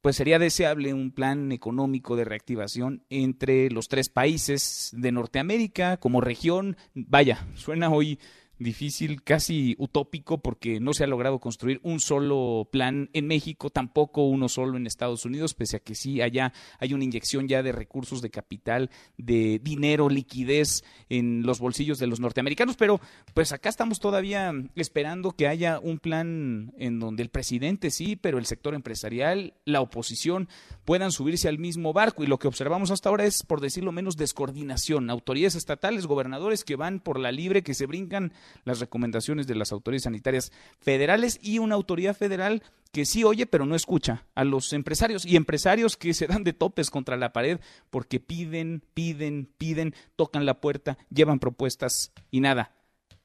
pues sería deseable un plan económico de reactivación entre los tres países de Norteamérica como región. Vaya, suena hoy difícil, casi utópico, porque no se ha logrado construir un solo plan en México, tampoco uno solo en Estados Unidos, pese a que sí allá hay una inyección ya de recursos, de capital, de dinero, liquidez en los bolsillos de los norteamericanos, pero pues acá estamos todavía esperando que haya un plan en donde el presidente sí, pero el sector empresarial, la oposición puedan subirse al mismo barco. Y lo que observamos hasta ahora es, por decirlo menos, descoordinación, autoridades estatales, gobernadores que van por la libre, que se brincan las recomendaciones de las autoridades sanitarias federales y una autoridad federal que sí oye pero no escucha a los empresarios y empresarios que se dan de topes contra la pared porque piden, piden, piden, tocan la puerta, llevan propuestas y nada.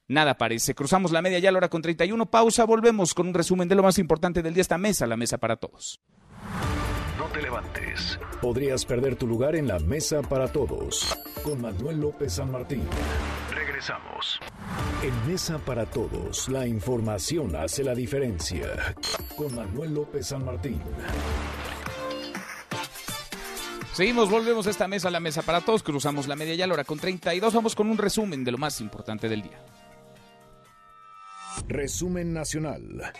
Nada parece. Cruzamos la media ya a la hora con 31. Pausa. Volvemos con un resumen de lo más importante del día. Esta mesa, la mesa para todos. No te levantes. Podrías perder tu lugar en la mesa para todos. Con Manuel López San Martín. Regresamos. En Mesa para Todos, la información hace la diferencia. Con Manuel López San Martín. Seguimos, volvemos a esta mesa, la mesa para todos. Cruzamos la media ya, la hora con 32. Vamos con un resumen de lo más importante del día. Resumen nacional.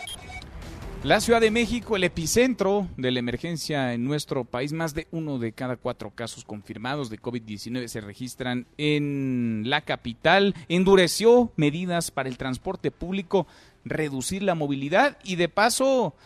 La Ciudad de México, el epicentro de la emergencia en nuestro país, más de uno de cada cuatro casos confirmados de COVID-19 se registran en la capital, endureció medidas para el transporte público, reducir la movilidad y de paso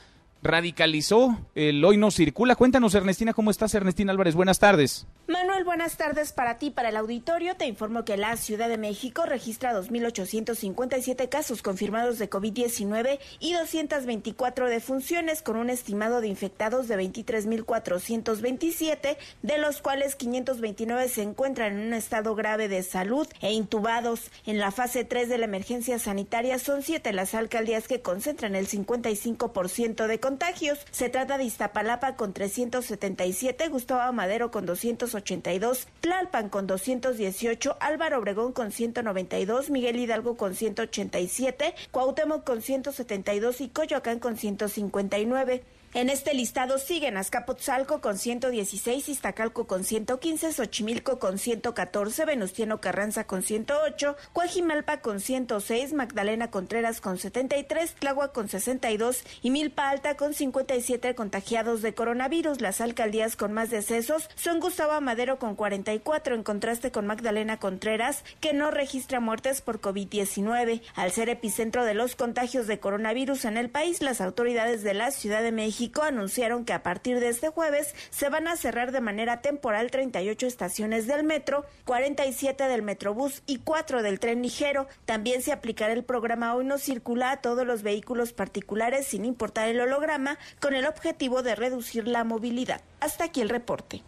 radicalizó el hoy no circula. Cuéntanos, Ernestina, ¿cómo estás, Ernestina Álvarez? Buenas tardes. Manuel, buenas tardes para ti, para el auditorio. Te informo que la Ciudad de México registra 2.857 casos confirmados de COVID-19 y 224 defunciones, con un estimado de infectados de 23.427, de los cuales 529 se encuentran en un estado grave de salud e intubados. En la fase 3 de la emergencia sanitaria son siete las alcaldías que concentran el 55% de contagios. Se trata de Iztapalapa con 377, Gustavo Madero con 280 82, Tlalpan con 218, Álvaro Obregón con 192, Miguel Hidalgo con 187, Cuauhtémoc con 172 y Coyoacán con 159. En este listado siguen Azcapotzalco con 116, Iztacalco con 115, Xochimilco con 114, Venustiano Carranza con 108, Coajimalpa con 106, Magdalena Contreras con 73, Tláhuac con 62 y Milpa Alta con 57 contagiados de coronavirus. Las alcaldías con más decesos son Gustavo Madero con 44, en contraste con Magdalena Contreras, que no registra muertes por COVID-19. Al ser epicentro de los contagios de coronavirus en el país, las autoridades de la Ciudad de México anunciaron que a partir de este jueves se van a cerrar de manera temporal 38 estaciones del metro, 47 del metrobús y 4 del tren ligero. También se aplicará el programa Hoy no circula a todos los vehículos particulares sin importar el holograma, con el objetivo de reducir la movilidad. Hasta aquí el reporte.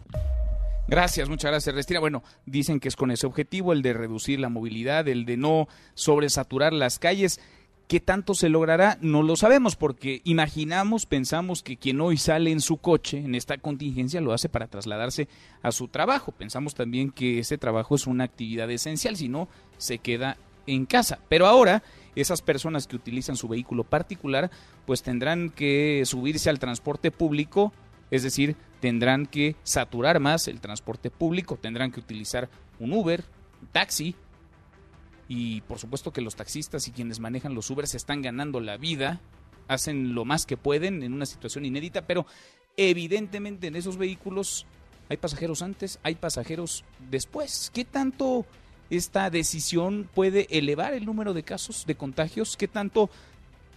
Gracias, muchas gracias, Restina. Bueno, dicen que es con ese objetivo, el de reducir la movilidad, el de no sobresaturar las calles. ¿Qué tanto se logrará? No lo sabemos porque imaginamos, pensamos que quien hoy sale en su coche en esta contingencia lo hace para trasladarse a su trabajo. Pensamos también que ese trabajo es una actividad esencial, si no, se queda en casa. Pero ahora esas personas que utilizan su vehículo particular pues tendrán que subirse al transporte público, es decir, tendrán que saturar más el transporte público, tendrán que utilizar un Uber, un taxi, y por supuesto que los taxistas y quienes manejan los Uber se están ganando la vida, hacen lo más que pueden en una situación inédita, pero evidentemente en esos vehículos Hay pasajeros antes, hay pasajeros después. ¿Qué tanto esta decisión puede elevar el número de casos de contagios? ¿Qué tanto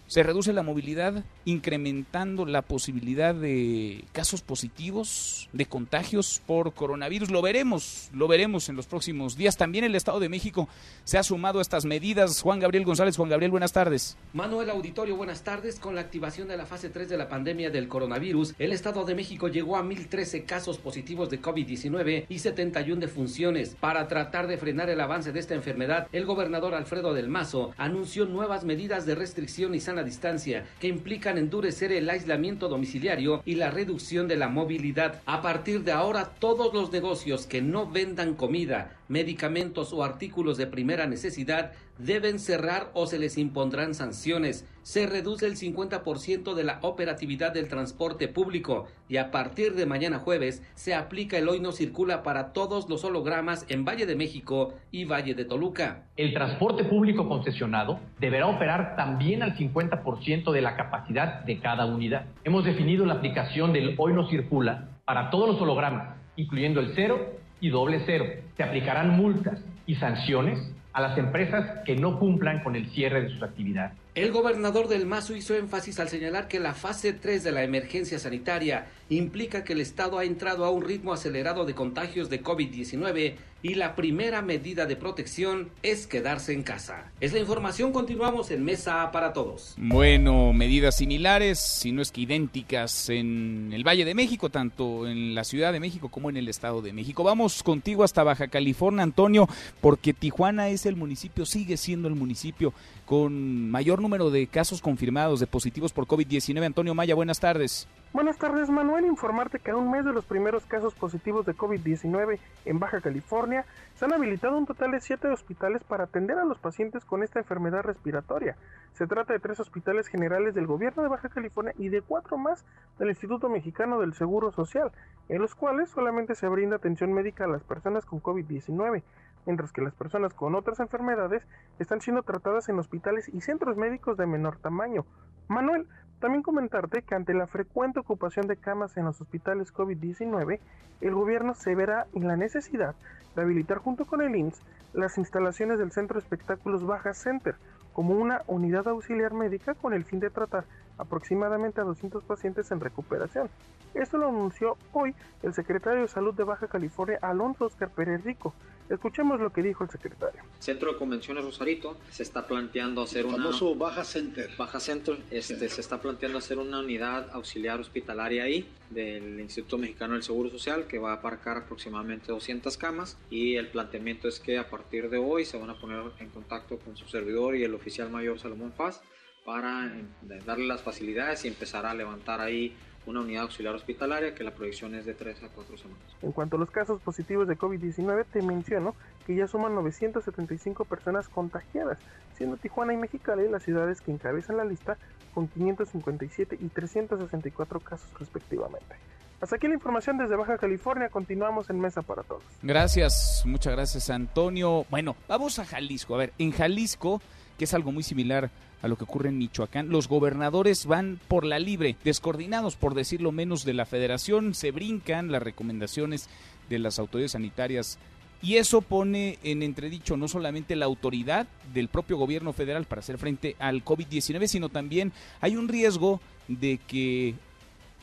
se reduce la movilidad incrementando la posibilidad de casos positivos, de contagios por coronavirus. Lo veremos, lo veremos en los próximos días. También el Estado de México se ha sumado a estas medidas. Juan Gabriel González, Juan Gabriel, buenas tardes. Manuel Auditorio, buenas tardes. Con la activación de la fase 3 de la pandemia del coronavirus, el Estado de México llegó a 1.013 casos positivos de COVID-19 y 71 defunciones. Para tratar de frenar el avance de esta enfermedad, el gobernador Alfredo del Mazo anunció nuevas medidas de restricción y sana distancia que implican endurecer el aislamiento domiciliario y la reducción de la movilidad. A partir de ahora, todos los negocios que no vendan comida, medicamentos o artículos de primera necesidad deben cerrar o se les impondrán sanciones. Se reduce el 50% de la operatividad del transporte público y a partir de mañana jueves se aplica el hoy no circula para todos los hologramas en Valle de México y Valle de Toluca. El transporte público concesionado deberá operar también al 50% de la capacidad de cada unidad. Hemos definido la aplicación del hoy no circula para todos los hologramas, incluyendo el cero y doble cero. Se aplicarán multas y sanciones a las empresas que no cumplan con el cierre de sus actividades. El gobernador del Mazo hizo énfasis al señalar que la fase 3 de la emergencia sanitaria implica que el Estado ha entrado a un ritmo acelerado de contagios de COVID-19 y la primera medida de protección es quedarse en casa. Es la información, continuamos en Mesa para Todos. Bueno, medidas similares, si no es que idénticas, en el Valle de México, tanto en la Ciudad de México como en el Estado de México. Vamos contigo hasta Baja California, Antonio, porque Tijuana es el municipio, sigue siendo el municipio con mayor número de casos confirmados de positivos por COVID-19. Antonio Maya, buenas tardes. Buenas tardes, Manuel. Informarte que a un mes de los primeros casos positivos de COVID-19 en Baja California, se han habilitado un total de siete hospitales para atender a los pacientes con esta enfermedad respiratoria. Se trata de tres hospitales generales del gobierno de Baja California y de cuatro más del Instituto Mexicano del Seguro Social, en los cuales solamente se brinda atención médica a las personas con COVID-19 mientras que las personas con otras enfermedades están siendo tratadas en hospitales y centros médicos de menor tamaño. Manuel, también comentarte que ante la frecuente ocupación de camas en los hospitales COVID-19, el gobierno se verá en la necesidad de habilitar junto con el INSS las instalaciones del Centro Espectáculos Baja Center como una unidad auxiliar médica con el fin de tratar aproximadamente a 200 pacientes en recuperación. Esto lo anunció hoy el secretario de Salud de Baja California, Alonso Oscar Pérez Rico. Escuchemos lo que dijo el secretario. Centro de Convenciones Rosarito se está planteando hacer el una famoso Baja Center. Baja Center, este, se está planteando hacer una unidad auxiliar hospitalaria ahí del Instituto Mexicano del Seguro Social que va a aparcar aproximadamente 200 camas y el planteamiento es que a partir de hoy se van a poner en contacto con su servidor y el oficial mayor Salomón Paz para eh, darle las facilidades y empezar a levantar ahí una unidad auxiliar hospitalaria que la proyección es de 3 a 4 semanas. En cuanto a los casos positivos de COVID-19, te menciono que ya suman 975 personas contagiadas, siendo Tijuana y Mexicali las ciudades que encabezan la lista con 557 y 364 casos respectivamente. Hasta aquí la información desde Baja California. Continuamos en Mesa para Todos. Gracias, muchas gracias Antonio. Bueno, vamos a Jalisco. A ver, en Jalisco, que es algo muy similar a lo que ocurre en Michoacán. Los gobernadores van por la libre, descoordinados por decirlo menos de la federación, se brincan las recomendaciones de las autoridades sanitarias y eso pone en entredicho no solamente la autoridad del propio gobierno federal para hacer frente al COVID-19, sino también hay un riesgo de que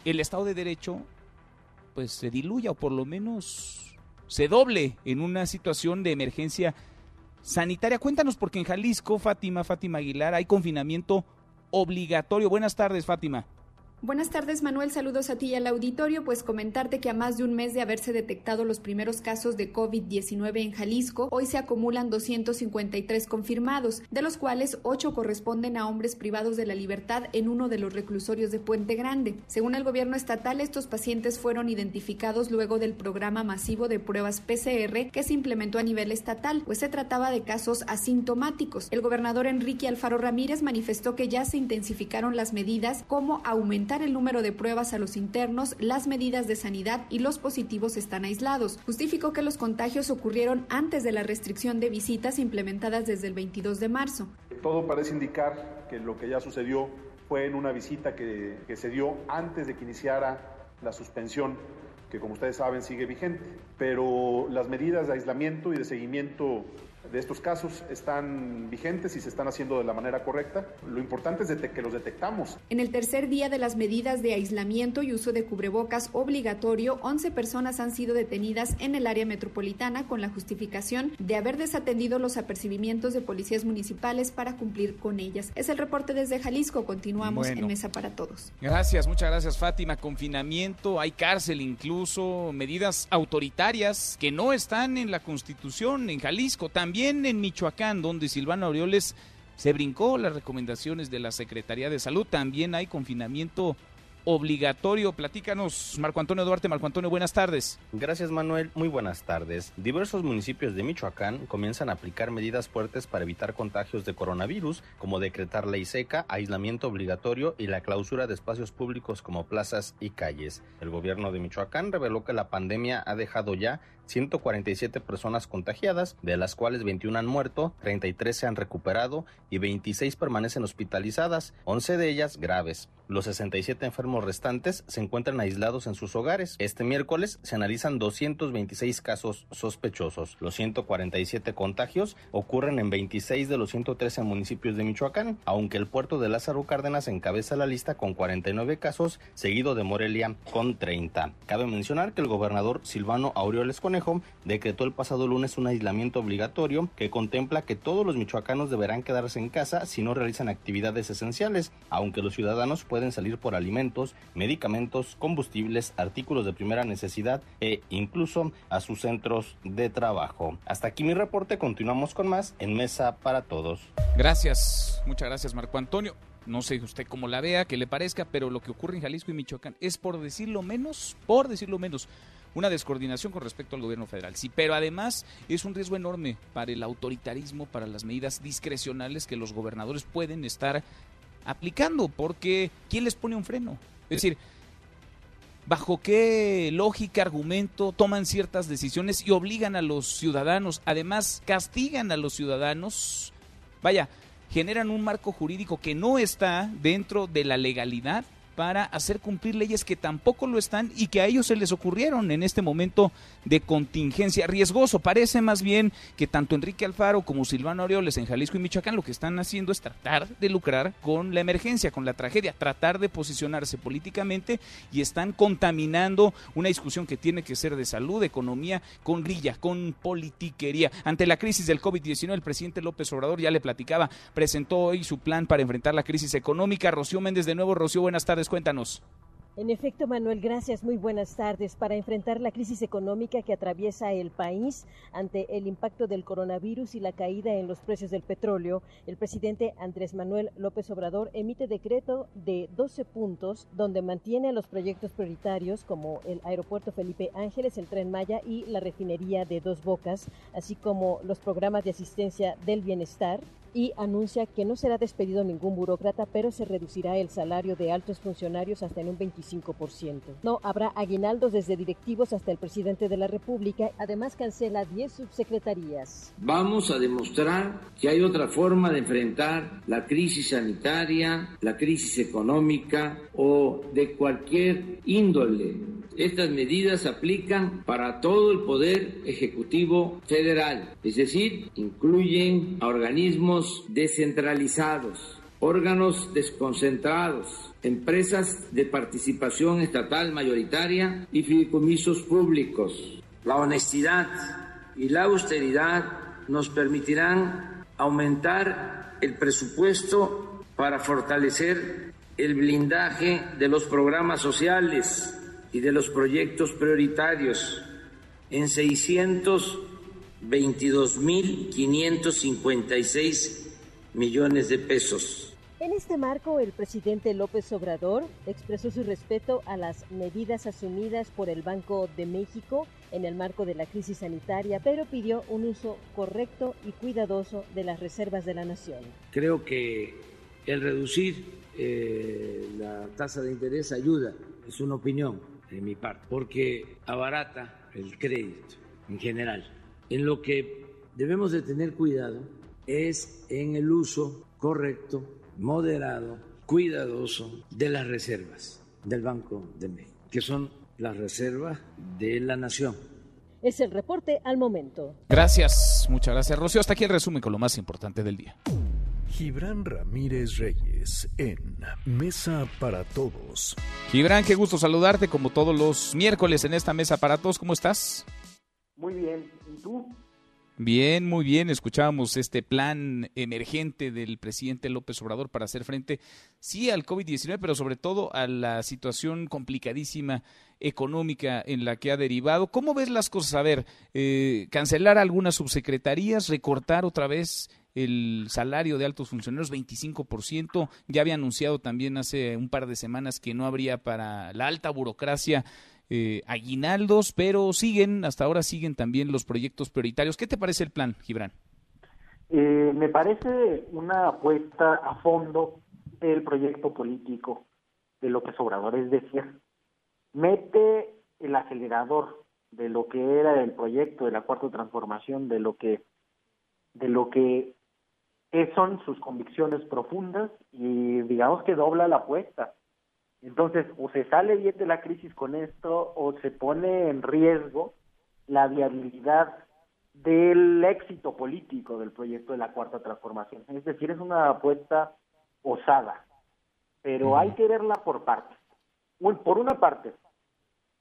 el Estado de Derecho pues se diluya o por lo menos se doble en una situación de emergencia sanitaria. Cuéntanos, porque en Jalisco, Fátima, Fátima Aguilar, hay confinamiento obligatorio. Buenas tardes, Fátima. Buenas tardes, Manuel. Saludos a ti y al auditorio. Pues comentarte que a más de un mes de haberse detectado los primeros casos de COVID-19 en Jalisco, hoy se acumulan 253 confirmados, de los cuales 8 corresponden a hombres privados de la libertad en uno de los reclusorios de Puente Grande. Según el gobierno estatal, estos pacientes fueron identificados luego del programa masivo de pruebas PCR que se implementó a nivel estatal, pues se trataba de casos asintomáticos. El gobernador Enrique Alfaro Ramírez manifestó que ya se intensificaron las medidas como aumentar el número de pruebas a los internos, las medidas de sanidad y los positivos están aislados. Justificó que los contagios ocurrieron antes de la restricción de visitas implementadas desde el 22 de marzo. Todo parece indicar que lo que ya sucedió fue en una visita que, que se dio antes de que iniciara la suspensión que como ustedes saben sigue vigente, pero las medidas de aislamiento y de seguimiento de estos casos están vigentes y se están haciendo de la manera correcta. Lo importante es que los detectamos. En el tercer día de las medidas de aislamiento y uso de cubrebocas obligatorio, 11 personas han sido detenidas en el área metropolitana con la justificación de haber desatendido los apercibimientos de policías municipales para cumplir con ellas. Es el reporte desde Jalisco. Continuamos en Mesa para Todos. Gracias, muchas gracias Fátima. Confinamiento, hay cárcel incluso, medidas autoritarias que no están en la Constitución en Jalisco. También también en Michoacán, donde Silvano Aureoles se brincó las recomendaciones de la Secretaría de Salud, también hay confinamiento obligatorio. Platícanos, Marco Antonio Duarte. Marco Antonio, buenas tardes. Gracias, Manuel. Muy buenas tardes. Diversos municipios de Michoacán comienzan a aplicar medidas fuertes para evitar contagios de coronavirus, como decretar ley seca, aislamiento obligatorio y la clausura de espacios públicos como plazas y calles. El gobierno de Michoacán reveló que la pandemia ha dejado ya 147 personas contagiadas, de las cuales 21 han muerto, 33 se han recuperado y 26 permanecen hospitalizadas, 11 de ellas graves. Los 67 enfermos restantes se encuentran aislados en sus hogares. Este miércoles se analizan 226 casos sospechosos. Los 147 contagios ocurren en 26 de los 113 municipios de Michoacán, aunque el puerto de Lázaro Cárdenas encabeza la lista con 49 casos, seguido de Morelia con 30. Cabe mencionar que el gobernador Silvano Aureoles Decretó el pasado lunes un aislamiento obligatorio que contempla que todos los michoacanos deberán quedarse en casa si no realizan actividades esenciales, aunque los ciudadanos pueden salir por alimentos, medicamentos, combustibles, artículos de primera necesidad e incluso a sus centros de trabajo. Hasta aquí mi reporte, continuamos con más en Mesa para Todos. Gracias, muchas gracias Marco Antonio. No sé usted cómo la vea, que le parezca, pero lo que ocurre en Jalisco y Michoacán es por decirlo menos, por decirlo menos, una descoordinación con respecto al gobierno federal. Sí, pero además es un riesgo enorme para el autoritarismo, para las medidas discrecionales que los gobernadores pueden estar aplicando, porque ¿quién les pone un freno? Es decir, ¿bajo qué lógica, argumento toman ciertas decisiones y obligan a los ciudadanos, además castigan a los ciudadanos? Vaya, generan un marco jurídico que no está dentro de la legalidad para hacer cumplir leyes que tampoco lo están y que a ellos se les ocurrieron en este momento de contingencia riesgoso. Parece más bien que tanto Enrique Alfaro como Silvano Aureoles en Jalisco y Michoacán lo que están haciendo es tratar de lucrar con la emergencia, con la tragedia, tratar de posicionarse políticamente y están contaminando una discusión que tiene que ser de salud, economía, con grilla, con politiquería. Ante la crisis del COVID-19, el presidente López Obrador ya le platicaba, presentó hoy su plan para enfrentar la crisis económica. Rocío Méndez de nuevo, Rocío, buenas tardes cuéntanos. En efecto, Manuel, gracias. Muy buenas tardes. Para enfrentar la crisis económica que atraviesa el país ante el impacto del coronavirus y la caída en los precios del petróleo, el presidente Andrés Manuel López Obrador emite decreto de 12 puntos donde mantiene los proyectos prioritarios como el aeropuerto Felipe Ángeles, el tren Maya y la refinería de Dos Bocas, así como los programas de asistencia del bienestar, y anuncia que no será despedido ningún burócrata, pero se reducirá el salario de altos funcionarios hasta en un 25%. No habrá aguinaldos desde directivos hasta el presidente de la República. Además, cancela 10 subsecretarías. Vamos a demostrar que hay otra forma de enfrentar la crisis sanitaria, la crisis económica o de cualquier índole estas medidas aplican para todo el Poder Ejecutivo Federal, es decir, incluyen a organismos descentralizados, órganos desconcentrados, empresas de participación estatal mayoritaria y fideicomisos públicos. La honestidad y la austeridad nos permitirán aumentar el presupuesto para fortalecer el blindaje de los programas sociales y de los proyectos prioritarios en 622.556 millones de pesos. En este marco, el presidente López Obrador expresó su respeto a las medidas asumidas por el Banco de México en el marco de la crisis sanitaria, pero pidió un uso correcto y cuidadoso de las reservas de la nación. Creo que el reducir eh, la tasa de interés ayuda, es una opinión, de mi parte, porque abarata el crédito en general. En lo que debemos de tener cuidado es en el uso correcto, moderado, cuidadoso de las reservas del Banco de México, que son la reserva de la nación. Es el reporte al momento. Gracias, muchas gracias, Rocío. Hasta aquí el resumen con lo más importante del día. Gibran Ramírez Reyes en Mesa para Todos. Gibran, qué gusto saludarte como todos los miércoles en esta Mesa para Todos. ¿Cómo estás? Muy bien. ¿Y tú? Bien, muy bien. Escuchábamos este plan emergente del presidente López Obrador para hacer frente, sí, al COVID-19, pero sobre todo a la situación complicadísima económica en la que ha derivado. ¿Cómo ves las cosas? A ver, eh, cancelar algunas subsecretarías, recortar otra vez el salario de altos funcionarios 25%. Ya había anunciado también hace un par de semanas que no habría para la alta burocracia eh, aguinaldos, pero siguen, hasta ahora siguen también los proyectos prioritarios. ¿Qué te parece el plan, Gibran? Eh, me parece una apuesta a fondo del proyecto político de López Obrador, es decir, mete el acelerador de lo que era el proyecto de la cuarta transformación, de lo que de lo que son sus convicciones profundas y digamos que dobla la apuesta. Entonces, o se sale bien de la crisis con esto o se pone en riesgo la viabilidad del éxito político del proyecto de la cuarta transformación. Es decir, es una apuesta osada, pero hay que verla por partes. Por una parte,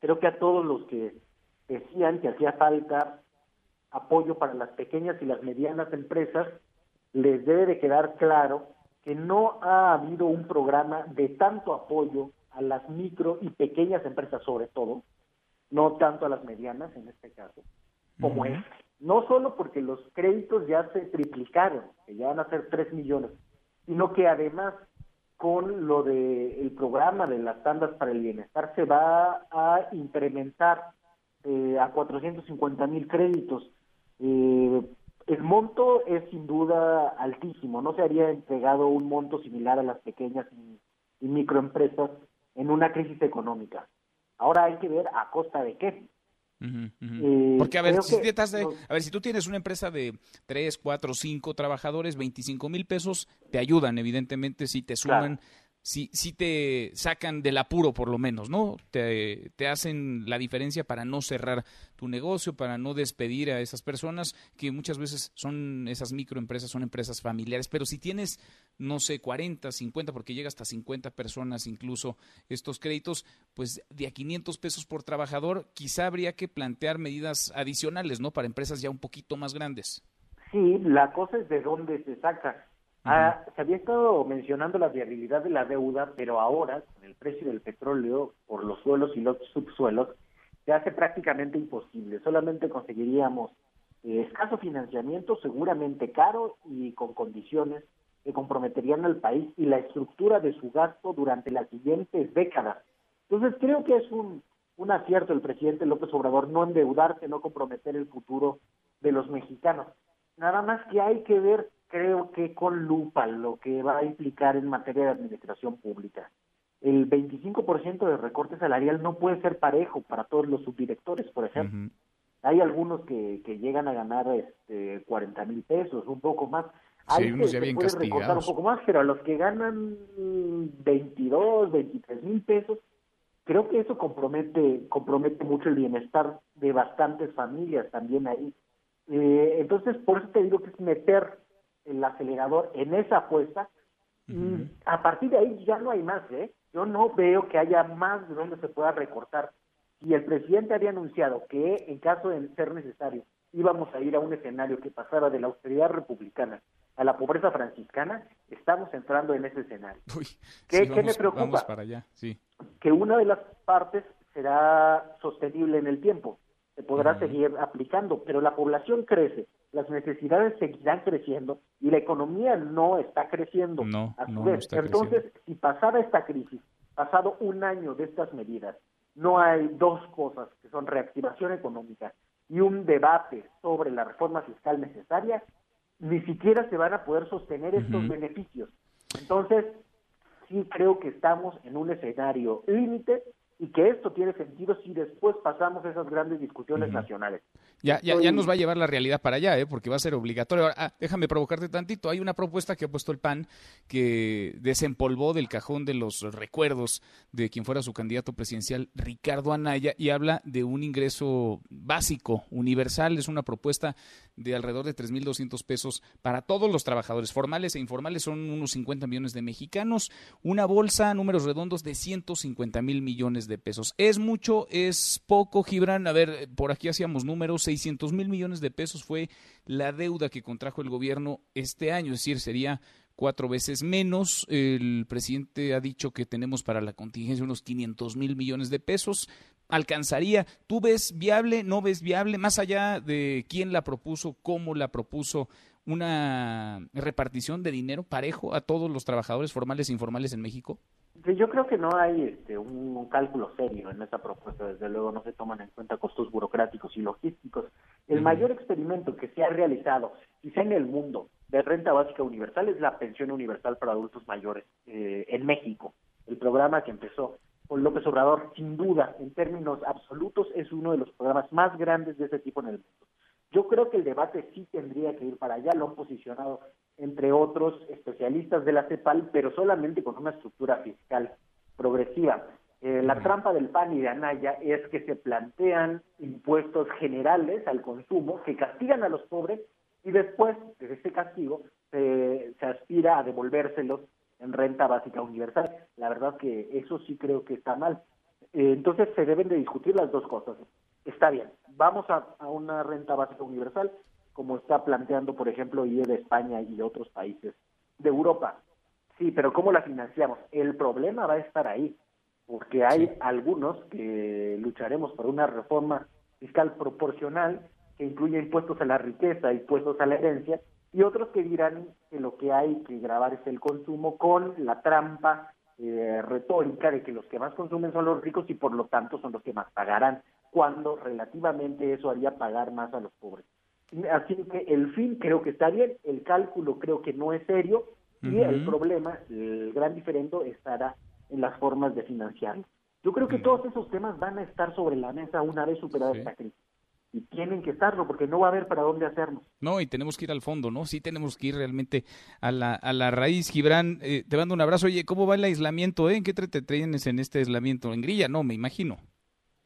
creo que a todos los que decían que hacía falta apoyo para las pequeñas y las medianas empresas, les debe de quedar claro que no ha habido un programa de tanto apoyo a las micro y pequeñas empresas sobre todo, no tanto a las medianas en este caso, como este. No solo porque los créditos ya se triplicaron, que ya van a ser 3 millones, sino que además con lo del el programa de las tandas para el bienestar se va a incrementar eh, a 450 mil créditos. Eh, el monto es sin duda altísimo, no se haría entregado un monto similar a las pequeñas y, microempresas en una crisis económica. Ahora hay que ver a costa de qué. Eh, Porque a ver, si a ver, si tú tienes una empresa de 3, 4, 5 trabajadores, 25 mil pesos te ayudan, evidentemente, si te suman si, si te sacan del apuro por lo menos, ¿no? Te, te, hacen la diferencia para no cerrar tu negocio, para no despedir a esas personas que muchas veces son esas microempresas, son empresas familiares, pero si tienes, no sé, 40, 50, porque llega hasta 50 personas incluso estos créditos, pues de a 500 pesos por trabajador, quizá habría que plantear medidas adicionales, ¿no? Para empresas ya un poquito más grandes. Sí, la cosa es de dónde se saca Ah, se había estado mencionando la viabilidad de la deuda, pero ahora, con el precio del petróleo por los suelos y los subsuelos, se hace prácticamente imposible. Solamente conseguiríamos eh, escaso financiamiento, seguramente caro y con condiciones que comprometerían al país y la estructura de su gasto durante las siguientes décadas. Entonces, creo que es un, un acierto el presidente López Obrador no endeudarse, no comprometer el futuro de los mexicanos. Nada más que hay que ver creo que con lupa lo que va a implicar en materia de administración pública. El 25% de recorte salarial no puede ser parejo para todos los subdirectores, por ejemplo. Hay algunos que, que llegan a ganar este, 40 mil pesos, un poco más. Hay que se puede recortar un poco más, pero a los que ganan 22, 23 mil pesos, creo que eso compromete, compromete mucho el bienestar de bastantes familias también ahí. Eh, entonces, por eso te digo que es meter el acelerador en esa apuesta y a partir de ahí ya no hay más, ¿eh? Yo no veo que haya más de donde se pueda recortar. Y el presidente había anunciado que en caso de ser necesario íbamos a ir a un escenario que pasara de la austeridad republicana a la pobreza franciscana, estamos entrando en ese escenario. ¿Qué, me preocupa? para allá, sí. Que una de las partes será sostenible en el tiempo, se podrá seguir aplicando, pero la población crece, las necesidades seguirán creciendo y la economía no está creciendo no, a su vez. Entonces, si pasada esta crisis, pasado un año de estas medidas, no hay dos cosas que son reactivación económica y un debate sobre la reforma fiscal necesaria, ni siquiera se van a poder sostener estos beneficios. Entonces, sí creo que estamos en un escenario límite y que esto tiene sentido si después pasamos esas grandes discusiones nacionales. Ya, ya, ya nos va a llevar la realidad para allá, ¿eh? porque va a ser obligatorio. Ahora, ah, déjame provocarte tantito. Hay una propuesta que ha puesto el PAN que desempolvó del cajón de los recuerdos de quien fuera su candidato presidencial, Ricardo Anaya, y habla de un ingreso básico, universal. Es una propuesta de alrededor de 3.200 pesos para todos los trabajadores, formales e informales, son unos 50 millones de mexicanos. Una bolsa, números redondos, de 150 mil millones de pesos. ¿Es mucho? ¿Es poco, Gibran? A ver, por aquí hacíamos números 600 mil millones de pesos fue la deuda que contrajo el gobierno este año, es decir, sería cuatro veces menos. El presidente ha dicho que tenemos para la contingencia unos 500 mil millones de pesos. ¿Alcanzaría? ¿Tú ves viable? ¿No ves viable? Más allá de quién la propuso, cómo la propuso, una repartición de dinero parejo a todos los trabajadores formales e informales en México? Yo creo que no hay este, un, cálculo serio en esa propuesta, desde luego no se toman en cuenta costos burocráticos y logísticos. El mayor experimento que se ha realizado, quizá en el mundo, de renta básica universal es la pensión universal para adultos mayores eh, en México. El programa que empezó con López Obrador, sin duda, en términos absolutos, es uno de los programas más grandes de ese tipo en el mundo. Yo creo que el debate sí tendría que ir para allá, lo han posicionado entre otros especialistas de la CEPAL, pero solamente con una estructura fiscal progresiva. Eh, la trampa del PAN y de Anaya es que se plantean impuestos generales al consumo que castigan a los pobres y después de ese castigo se, aspira a devolvérselos en renta básica universal. La verdad que eso sí creo que está mal. Eh, entonces se deben de discutir las dos cosas. Está bien, vamos a, a una renta básica universal, como está planteando, por ejemplo, IE de España y otros países de Europa. Sí, pero ¿cómo la financiamos? El problema va a estar ahí, porque hay algunos que lucharemos por una reforma fiscal proporcional que incluye impuestos a la riqueza, impuestos a la herencia, y otros que dirán que lo que hay que grabar es el consumo con la trampa eh, retórica de que los que más consumen son los ricos y por lo tanto son los que más pagarán, cuando relativamente eso haría pagar más a los pobres. Así que el fin creo que está bien, el cálculo creo que no es serio y el problema, el gran diferendo estará en las formas de financiarlo. Yo creo que todos esos temas van a estar sobre la mesa una vez superada esta crisis. Y tienen que estarlo porque no va a haber para dónde hacerlo. No, y tenemos que ir al fondo, ¿no? Sí tenemos que ir realmente a la, a la raíz. Gibran, eh, te mando un abrazo. Oye, ¿cómo va el aislamiento? Eh? ¿En qué te, te tienes en este aislamiento? ¿En grilla? No, me imagino.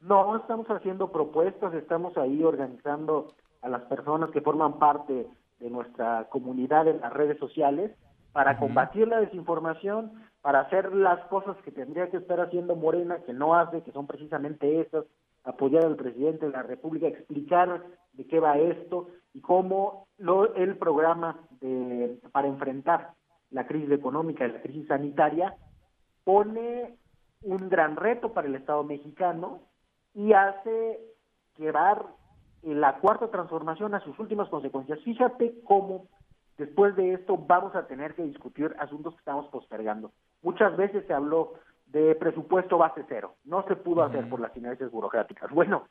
No, estamos haciendo propuestas, estamos ahí organizando a las personas que forman parte de nuestra comunidad en las redes sociales para combatir la desinformación, para hacer las cosas que tendría que estar haciendo Morena, que no hace, que son precisamente esas, apoyar al presidente de la República, explicar de qué va esto y cómo lo, el programa de, para enfrentar la crisis económica y la crisis sanitaria pone un gran reto para el Estado mexicano y hace llevar la cuarta transformación a sus últimas consecuencias. Fíjate cómo después de esto vamos a tener que discutir asuntos que estamos postergando. Muchas veces se habló de presupuesto base cero. No se pudo hacer por las inercias burocráticas. Bueno,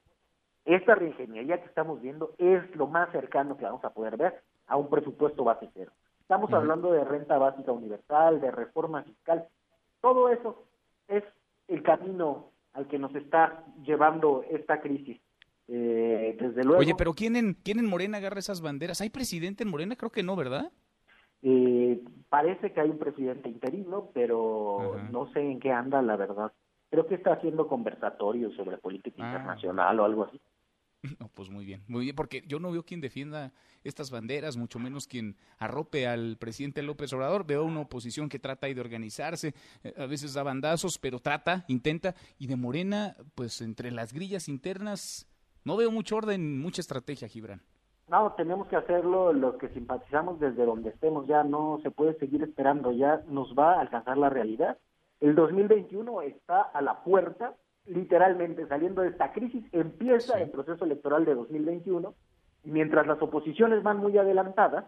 esta reingeniería que estamos viendo es lo más cercano que vamos a poder ver a un presupuesto base cero. Estamos hablando de renta básica universal, de reforma fiscal. Todo eso es el camino al que nos está llevando esta crisis. Eh, desde luego. Oye, pero ¿quién en, ¿quién en Morena agarra esas banderas? ¿Hay presidente en Morena? Creo que no, ¿verdad? Eh, parece que hay un presidente interino, pero no sé en qué anda, la verdad. Creo que está haciendo conversatorios sobre política ah. internacional o algo así. No, pues muy bien, muy bien, porque yo no veo quien defienda estas banderas, mucho menos quien arrope al presidente López Obrador. Veo una oposición que trata de organizarse, eh, a veces da bandazos, pero trata, intenta, y de Morena, pues entre las grillas internas, no veo mucho orden, mucha estrategia, Gibran. No, tenemos que hacerlo los que simpatizamos desde donde estemos, ya no se puede seguir esperando, ya nos va a alcanzar la realidad. El 2021 está a la puerta, literalmente saliendo de esta crisis, empieza el proceso electoral de 2021, y mientras las oposiciones van muy adelantadas,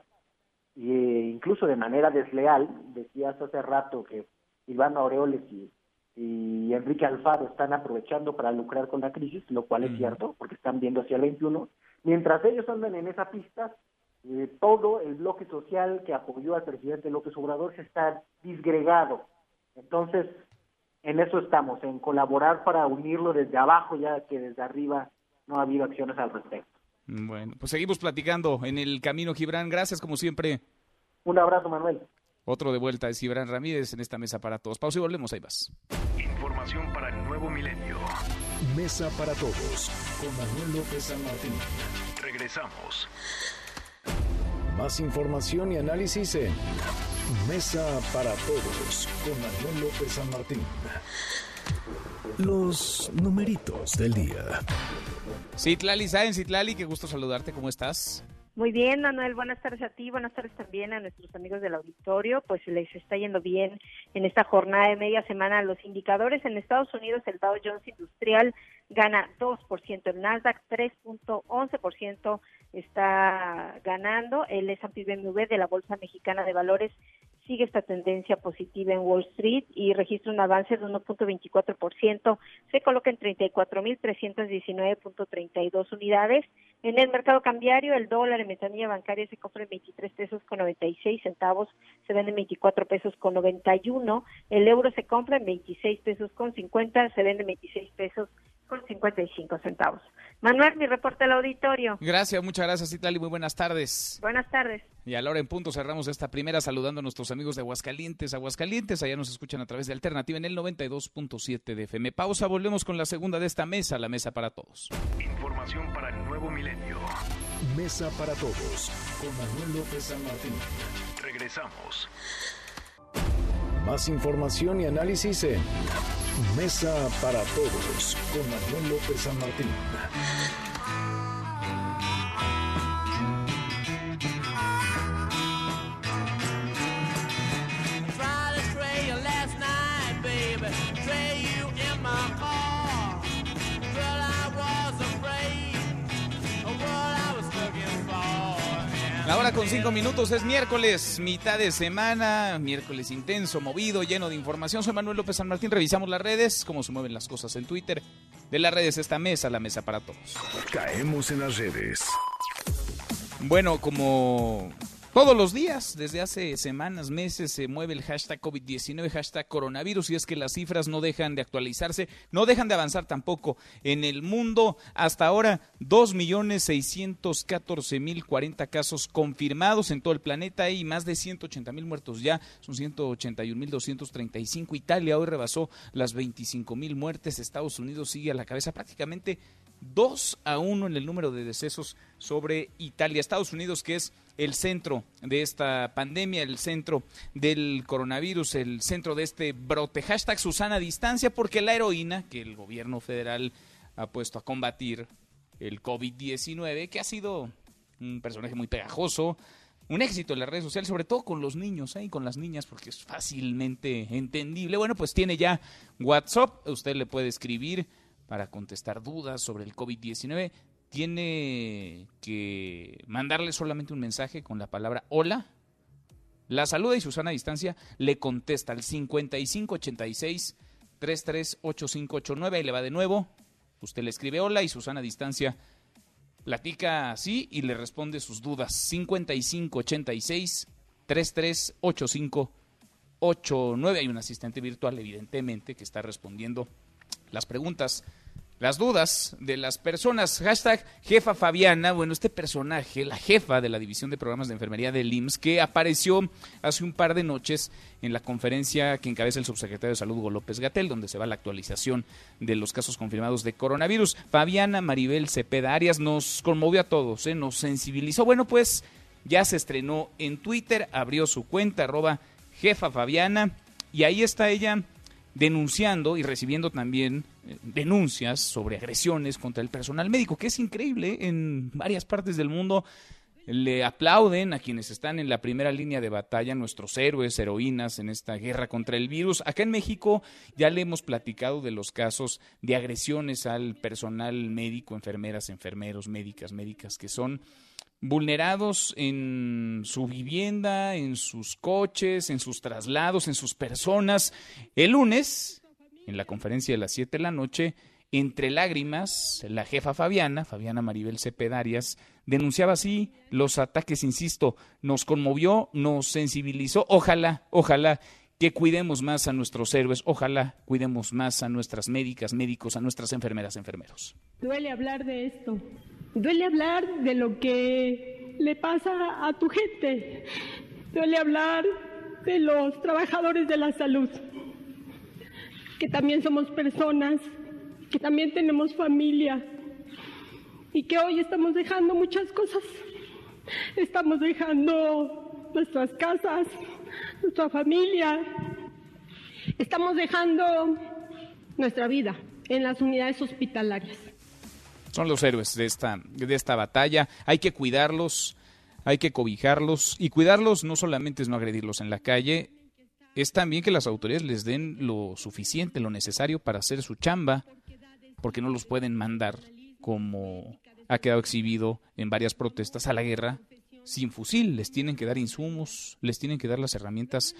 e incluso de manera desleal, decías hace rato que Iván Aureoles y y Enrique Alfaro están aprovechando para lucrar con la crisis, lo cual es cierto, porque están viendo hacia el 21. Mientras ellos andan en esa pista, eh, todo el bloque social que apoyó al presidente López Obrador se está disgregado. Entonces, en eso estamos, en colaborar para unirlo desde abajo, ya que desde arriba no ha habido acciones al respecto. Bueno, pues seguimos platicando en el camino, Gibran. Gracias, como siempre. Un abrazo, Manuel. Otro de vuelta es Gibran Ramírez en esta mesa para todos. Pausa y volvemos, ahí vas. Información para el nuevo milenio. Mesa para todos con Manuel López San Martín. Regresamos. Más información y análisis en Mesa para todos con Manuel López San Martín. Los numeritos del día. Citlali Sáenz, Citlali, qué gusto saludarte, ¿cómo estás? Muy bien, Manuel, buenas tardes a ti, buenas tardes también a nuestros amigos del auditorio, pues les está yendo bien en esta jornada de media semana los indicadores. En Estados Unidos el Dow Jones Industrial gana 2%, el Nasdaq 3.11% está ganando, el S&P BMW de la Bolsa Mexicana de Valores sigue esta tendencia positiva en Wall Street y registra un avance de 1.24%, se coloca en 34.319.32 unidades. En el mercado cambiario, el dólar en ventanilla bancaria se compra en 23 pesos con 96 centavos, se vende en 24 pesos con 91, el euro se compra en 26 pesos con 50, se vende en 26 pesos con 55 centavos. Manuel, mi reporte al auditorio. Gracias, muchas gracias, Itali. Muy buenas tardes. Buenas tardes. Y a la hora en punto cerramos esta primera saludando a nuestros amigos de Aguascalientes. Aguascalientes, allá nos escuchan a través de Alternativa en el 92.7 de FM. Pausa, volvemos con la segunda de esta mesa, la mesa para todos. Información para el nuevo milenio. Mesa para todos con Manuel López San Martín. Regresamos. Más información y análisis en Mesa para Todos con Manuel López San Martín. Con cinco minutos es miércoles, mitad de semana, miércoles intenso, movido, lleno de información. Soy Manuel López San Martín, revisamos las redes, cómo se mueven las cosas en Twitter. De las redes esta mesa, la mesa para todos. Caemos en las redes. Bueno, como todos los días, desde hace semanas, meses, se mueve el hashtag COVID-19, hashtag coronavirus, y es que las cifras no dejan de actualizarse, no dejan de avanzar tampoco en el mundo. Hasta ahora, 2.614.040 casos confirmados en todo el planeta y más de 180.000 muertos ya, son 181.235. Italia hoy rebasó las 25.000 muertes, Estados Unidos sigue a la cabeza prácticamente 2 a 1 en el número de decesos sobre Italia. Estados Unidos, que es el centro de esta pandemia, el centro del coronavirus, el centro de este brote. Hashtag Susana Distancia, porque la heroína que el gobierno federal ha puesto a combatir el COVID-19, que ha sido un personaje muy pegajoso, un éxito en las redes sociales, sobre todo con los niños ¿eh? y con las niñas, porque es fácilmente entendible. Bueno, pues tiene ya WhatsApp, usted le puede escribir para contestar dudas sobre el COVID-19, tiene que mandarle solamente un mensaje con la palabra hola. La saluda y Susana a distancia le contesta al 5586 338589 y le va de nuevo. Usted le escribe hola y Susana a distancia platica así y le responde sus dudas. 5586 338589. Hay un asistente virtual, evidentemente, que está respondiendo las preguntas, las dudas de las personas. Hashtag jefa Fabiana, bueno, este personaje, la jefa de la División de Programas de Enfermería del IMSS, que apareció hace un par de noches en la conferencia que encabeza el subsecretario de Salud, Hugo López Gatel, donde se va la actualización de los casos confirmados de coronavirus. Fabiana Maribel Cepeda Arias nos conmovió a todos, ¿eh? nos sensibilizó. Bueno, pues ya se estrenó en Twitter, abrió su cuenta, arroba jefa Fabiana, y ahí está ella denunciando y recibiendo también eh, denuncias sobre agresiones contra el personal médico, que es increíble. En varias partes del mundo le aplauden a quienes están en la primera línea de batalla, nuestros héroes, heroínas en esta guerra contra el virus. Acá en México ya le hemos platicado de los casos de agresiones al personal médico, enfermeras, enfermeros, médicas, médicas, que son vulnerados en su vivienda, en sus coches, en sus traslados, en sus personas. El lunes, en la conferencia de las 7 de la noche, entre lágrimas, la jefa Fabiana, Fabiana Maribel Cepedarias, denunciaba así los ataques, insisto, nos conmovió, nos sensibilizó. Ojalá, ojalá que cuidemos más a nuestros héroes, ojalá cuidemos más a nuestras médicas, médicos, a nuestras enfermeras, enfermeros. Duele hablar de esto, Duele hablar de lo que le pasa a tu gente. Duele hablar de los trabajadores de la salud, que también somos personas, que también tenemos familia y que hoy estamos dejando muchas cosas. Estamos dejando nuestras casas, nuestra familia, estamos dejando nuestra vida en las unidades hospitalarias. Son los héroes de esta, de esta batalla. Hay que cuidarlos, hay que cobijarlos. Y cuidarlos no solamente es no agredirlos en la calle, es también que las autoridades les den lo suficiente, lo necesario para hacer su chamba, porque no los pueden mandar como ha quedado exhibido en varias protestas a la guerra sin fusil. Les tienen que dar insumos, les tienen que dar las herramientas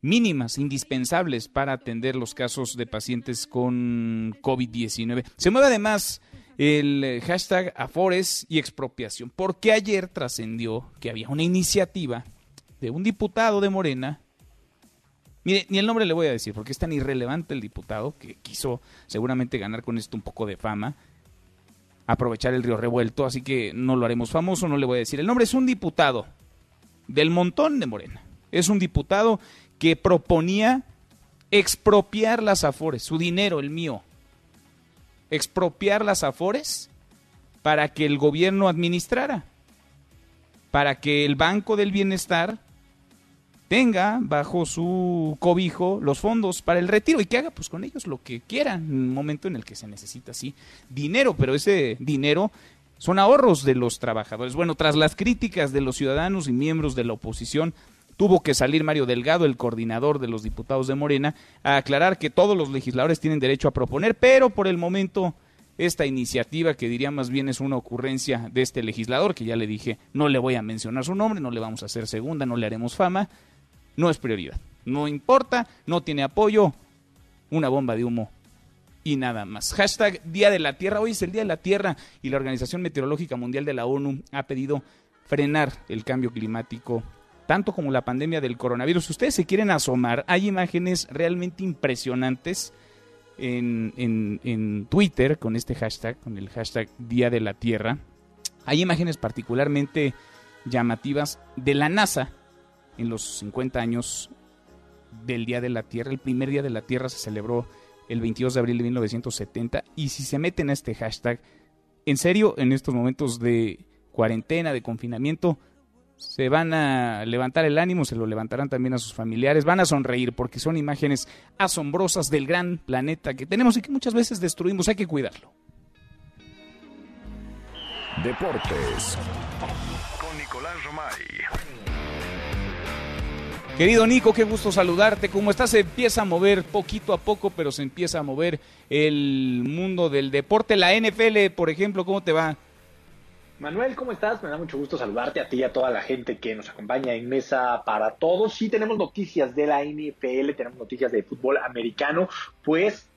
mínimas, indispensables para atender los casos de pacientes con COVID-19. Se mueve además el hashtag Afores y expropiación, porque ayer trascendió que había una iniciativa de un diputado de Morena. Mire, ni el nombre le voy a decir, porque es tan irrelevante el diputado que quiso seguramente ganar con esto un poco de fama, aprovechar el río revuelto, así que no lo haremos famoso, no le voy a decir. El nombre es un diputado del montón de Morena. Es un diputado que proponía expropiar las afores, su dinero, el mío, expropiar las afores para que el gobierno administrara, para que el Banco del Bienestar tenga bajo su cobijo los fondos para el retiro y que haga pues con ellos lo que quiera en un momento en el que se necesita sí dinero, pero ese dinero son ahorros de los trabajadores. Bueno, tras las críticas de los ciudadanos y miembros de la oposición, tuvo que salir Mario Delgado, el coordinador de los diputados de Morena, a aclarar que todos los legisladores tienen derecho a proponer, pero por el momento esta iniciativa, que diría más bien es una ocurrencia de este legislador, que ya le dije, no le voy a mencionar su nombre, no le vamos a hacer segunda, no le haremos fama, no es prioridad. No importa, no tiene apoyo, una bomba de humo y nada más. Hashtag Día de la Tierra. Hoy es el Día de la Tierra y la Organización Meteorológica Mundial de la ONU ha pedido frenar el cambio climático, tanto como la pandemia del coronavirus. Si ustedes se quieren asomar, hay imágenes realmente impresionantes en, en, en Twitter con este hashtag, con el hashtag Día de la Tierra. Hay imágenes particularmente llamativas de la NASA en los 50 años del Día de la Tierra. El primer Día de la Tierra se celebró el 22 de abril de 1970 y si se meten a este hashtag, en serio, en estos momentos de cuarentena, de confinamiento, se van a levantar el ánimo, se lo levantarán también a sus familiares, van a sonreír porque son imágenes asombrosas del gran planeta que tenemos y que muchas veces destruimos, hay que cuidarlo. Deportes con Nicolás Romay. Querido Nico, qué gusto saludarte. ¿Cómo estás? Se empieza a mover poquito a poco, pero se empieza a mover el mundo del deporte. La NFL, por ejemplo, ¿cómo te va? Manuel, ¿cómo estás? Me da mucho gusto saludarte a ti y a toda la gente que nos acompaña en Mesa para Todos. Sí, tenemos noticias de la NFL, tenemos noticias de fútbol americano, pues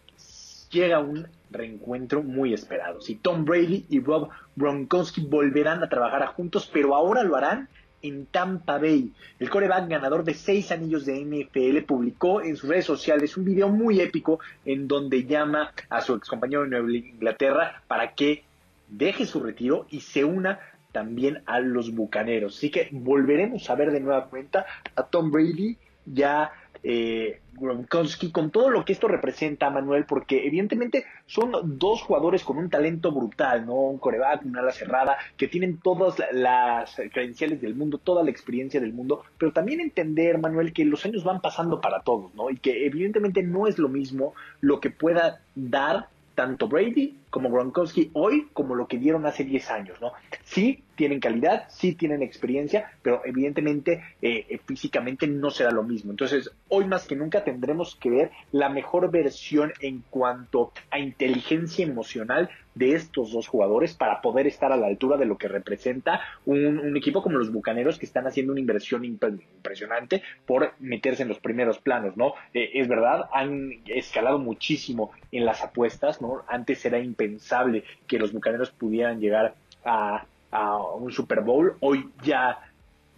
llega un reencuentro muy esperado. Si Tom Brady y Rob Gronkowski volverán a trabajar juntos, pero ahora lo harán en Tampa Bay. El coreback ganador de seis anillos de NFL publicó en sus redes sociales un video muy épico en donde llama a su ex compañero de Nueva Inglaterra para que deje su retiro y se una también a los bucaneros. Así que volveremos a ver de nueva cuenta a Tom Brady ya eh, Gronkowski, con todo lo que esto representa, Manuel, porque evidentemente son dos jugadores con un talento brutal, ¿no? Un coreback, una ala cerrada, que tienen todas las credenciales del mundo, toda la experiencia del mundo, pero también entender, Manuel, que los años van pasando para todos, ¿no? Y que evidentemente no es lo mismo lo que pueda dar tanto Brady como Gronkowski hoy como lo que dieron hace 10 años, ¿no? Sí tienen calidad, sí tienen experiencia, pero evidentemente eh, eh, físicamente no será lo mismo. Entonces, hoy más que nunca tendremos que ver la mejor versión en cuanto a inteligencia emocional de estos dos jugadores para poder estar a la altura de lo que representa un, equipo como los Bucaneros que están haciendo una inversión impresionante por meterse en los primeros planos, ¿no? Eh, es verdad, han escalado muchísimo en las apuestas, ¿no? Antes era impensable que los Bucaneros pudieran llegar a, a un Super Bowl, hoy ya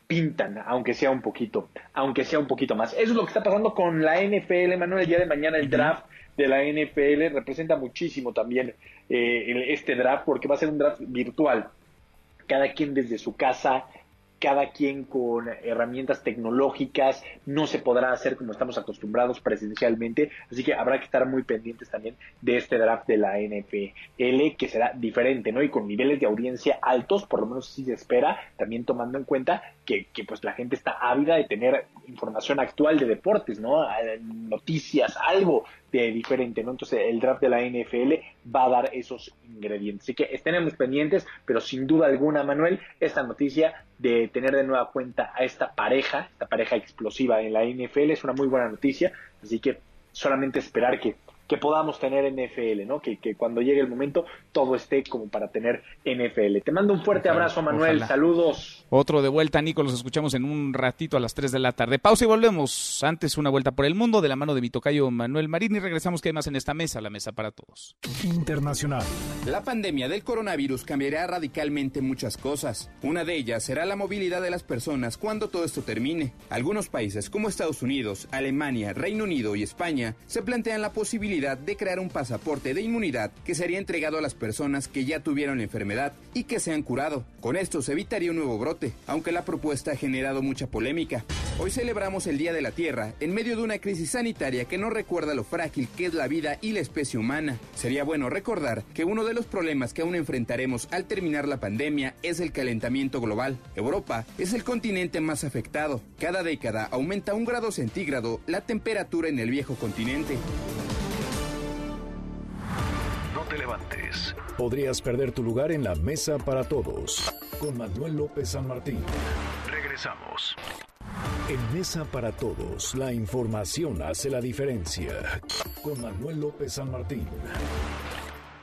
pintan, aunque sea un poquito, aunque sea un poquito más. Eso es lo que está pasando con la NFL, Manuel, el día de mañana el draft de la NFL representa muchísimo también eh, este draft porque va a ser un draft virtual. Cada quien desde su casa, cada quien con herramientas tecnológicas, no se podrá hacer como estamos acostumbrados presencialmente, así que habrá que estar muy pendientes también de este draft de la NFL, que será diferente, ¿no? Y con niveles de audiencia altos, por lo menos si se espera, también tomando en cuenta que, que pues la gente está ávida de tener información actual de deportes, ¿no? Noticias, algo de diferente, ¿no? Entonces el draft de la NFL va a dar esos ingredientes. Así que estemos pendientes, pero sin duda alguna, Manuel, esta noticia de tener de nueva cuenta a esta pareja, esta pareja explosiva en la NFL es una muy buena noticia. Así que solamente esperar que que podamos tener NFL, ¿no? Que, que, cuando llegue el momento todo esté como para tener NFL. Te mando un fuerte abrazo, Manuel. Saludos. Otro de vuelta, Nico. Los escuchamos en un ratito a las 3 de la tarde. Pausa y volvemos. Antes una vuelta por el mundo de la mano de mi tocayo Manuel Marín y regresamos que hay más en esta mesa, la mesa para todos. Internacional. La pandemia del coronavirus cambiará radicalmente muchas cosas. Una de ellas será la movilidad de las personas cuando todo esto termine. Algunos países como Estados Unidos, Alemania, Reino Unido y España se plantean la posibilidad de crear un pasaporte de inmunidad que sería entregado a las personas que ya tuvieron la enfermedad y que se han curado. Con esto se evitaría un nuevo brote, aunque la propuesta ha generado mucha polémica. Hoy celebramos el Día de la Tierra en medio de una crisis sanitaria que nos recuerda lo frágil que es la vida y la especie humana. Sería bueno recordar que uno de los problemas que aún enfrentaremos al terminar la pandemia es el calentamiento global. Europa es el continente más afectado. Cada década aumenta un grado centígrado la temperatura en el viejo continente Podrías perder tu lugar en la mesa para todos. Con Manuel López San Martín. Regresamos. En Mesa para Todos, la información hace la diferencia. Con Manuel López San Martín.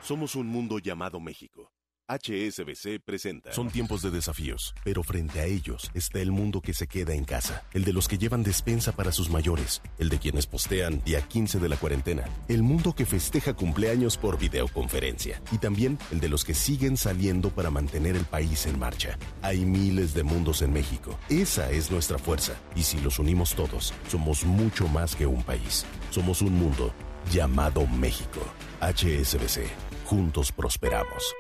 Somos un mundo llamado México HSBC presenta. Son tiempos de desafíos, pero frente a ellos está el mundo que se queda en casa, el de los que llevan despensa para sus mayores, el de quienes postean día 15 de la cuarentena, el mundo que festeja cumpleaños por videoconferencia y también el de los que siguen saliendo para mantener el país en marcha. Hay miles de mundos en México. Esa es nuestra fuerza y si los unimos todos, somos mucho más que un país. Somos un mundo llamado México. HSBC. Juntos prosperamos.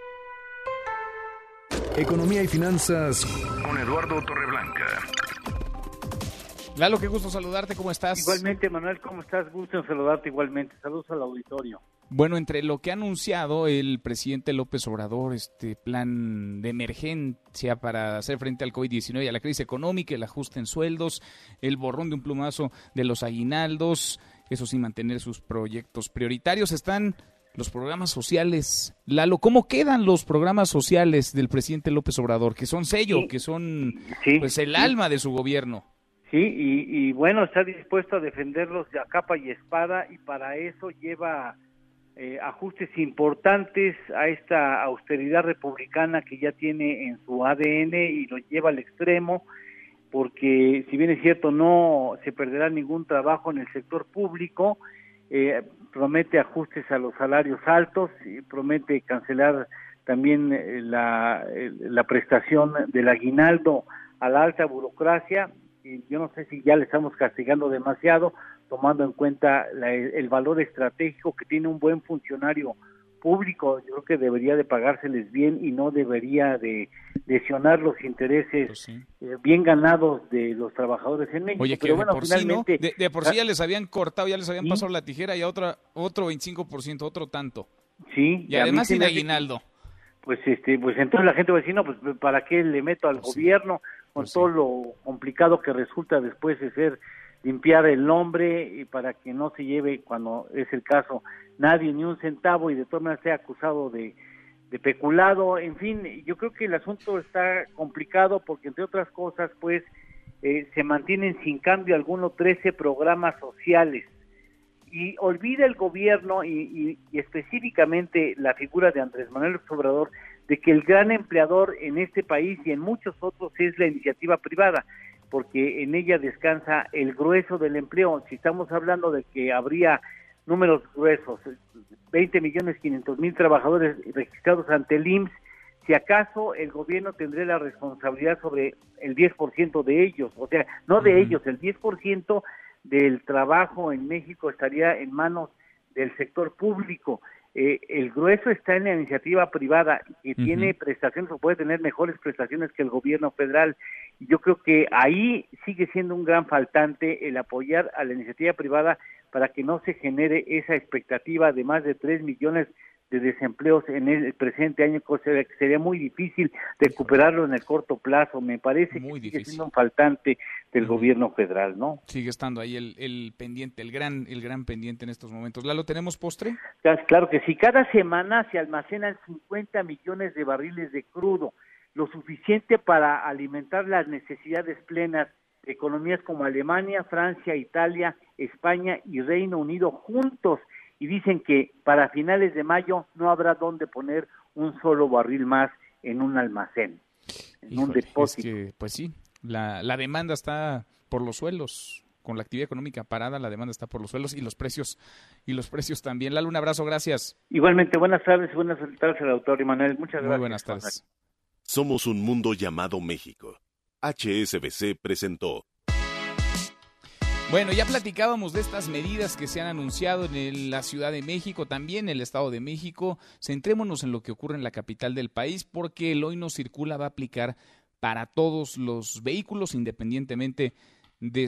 Economía y finanzas con Eduardo Torreblanca. Lalo, qué gusto saludarte, ¿cómo estás? Igualmente, Manuel, ¿cómo estás? Gusto en saludarte igualmente. Saludos al auditorio. Bueno, entre lo que ha anunciado el presidente López Obrador, este plan de emergencia para hacer frente al COVID-19 y a la crisis económica, el ajuste en sueldos, el borrón de un plumazo de los aguinaldos, eso sin mantener sus proyectos prioritarios, están los programas sociales. Lalo, ¿cómo quedan los programas sociales del presidente López Obrador? Que son sello, que son pues el alma de su gobierno. Sí, y, bueno, está dispuesto a defenderlos a capa y espada y para eso lleva eh, ajustes importantes a esta austeridad republicana que ya tiene en su ADN y lo lleva al extremo porque si bien es cierto no se perderá ningún trabajo en el sector público, eh, promete ajustes a los salarios altos y promete cancelar también eh, la, la prestación del aguinaldo a la alta burocracia. Y yo no sé si ya le estamos castigando demasiado, tomando en cuenta el valor estratégico que tiene un buen funcionario público. Yo creo que debería de pagárseles bien y no debería de lesionar los intereses pues eh, bien ganados de los trabajadores en México. Oye, que Pero de por finalmente, sí, de, por sí ya les habían cortado, ya les habían pasado la tijera y a otra, otro 25%, otro tanto. Sí. Y, además sin aguinaldo. Pues, este, pues entonces la gente va a decir, no, pues ¿para qué le meto al pues gobierno con pues todo lo complicado que resulta después de ser limpiar el nombre y para que no se lleve, cuando es el caso, nadie ni un centavo y de todas maneras sea acusado de, de peculado, en fin, yo creo que el asunto está complicado porque entre otras cosas, pues, eh, se mantienen sin cambio algunos 13 programas sociales. Y olvida el gobierno y, específicamente la figura de Andrés Manuel Obrador de que el gran empleador en este país y en muchos otros es la iniciativa privada porque en ella descansa el grueso del empleo. Si estamos hablando de que habría números gruesos, 20 millones 500 mil trabajadores registrados ante el IMSS, si acaso el gobierno tendría la responsabilidad sobre el 10% de ellos, o sea, no de ellos, el 10% del trabajo en México estaría en manos del sector público. Eh, el grueso está en la iniciativa privada que tiene prestaciones o puede tener mejores prestaciones que el gobierno federal. Yo creo que ahí sigue siendo un gran faltante el apoyar a la iniciativa privada para que no se genere esa expectativa de más de 3 millones de desempleos en el presente año, cosa que sería muy difícil recuperarlo en el corto plazo. Me parece que sigue siendo un faltante del gobierno federal, ¿no? Sigue estando ahí el, el pendiente, el gran, el gran pendiente en estos momentos. ¿La lo tenemos postre? Claro que sí. Cada semana se almacenan 50 millones de barriles de crudo, lo suficiente para alimentar las necesidades plenas de economías como Alemania, Francia, Italia, España y Reino Unido juntos y dicen que para finales de mayo no habrá dónde poner un solo barril más en un almacén, en un depósito. pues sí, la, la demanda está por los suelos. Con la actividad económica parada, la demanda está por los suelos y los precios y los precios también. Lalo, un abrazo, gracias. Igualmente, buenas tardes, buenas tardes al autor Manuel. Muchas gracias. Muy buenas tardes. Somos un mundo llamado México. HSBC presentó bueno, ya platicábamos de estas medidas que se han anunciado en la Ciudad de México, también en el Estado de México. Centrémonos en lo que ocurre en la capital del país, porque el hoy no circula va a aplicar para todos los vehículos, independientemente de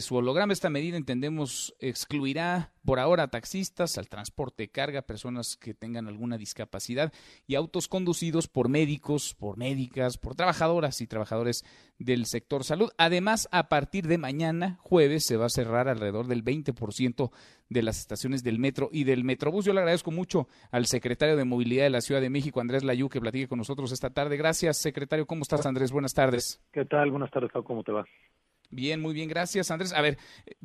su holograma. Esta medida, entendemos, excluirá por ahora a taxistas, al transporte de carga, personas que tengan alguna discapacidad y autos conducidos por médicos, por médicas, por trabajadoras y trabajadores del sector salud. Además, a partir de mañana, jueves, se va a cerrar alrededor del 20% de las estaciones del metro y del metrobús. Yo le agradezco mucho al secretario de Movilidad de la Ciudad de México, Andrés Layú, que platique con nosotros esta tarde. Gracias, secretario. ¿Cómo estás, Andrés? Buenas tardes. ¿Qué tal? Buenas tardes, ¿cómo te va? Bien, muy bien, gracias Andrés. A ver,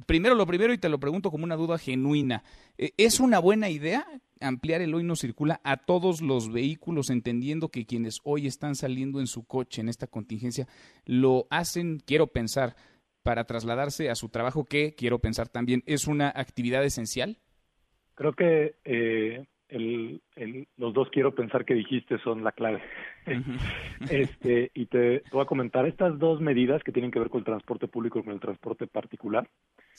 primero lo primero y te lo pregunto como una duda genuina. Eh, ¿Es una buena idea ampliar el hoy no circula a todos los vehículos, entendiendo que quienes hoy están saliendo en su coche en esta contingencia lo hacen, quiero pensar, para trasladarse a su trabajo, que quiero pensar también es una actividad esencial? Creo que eh, los dos quiero pensar que dijiste son la clave. este, y te, voy a comentar, estas dos medidas que tienen que ver con el transporte público y con el transporte particular,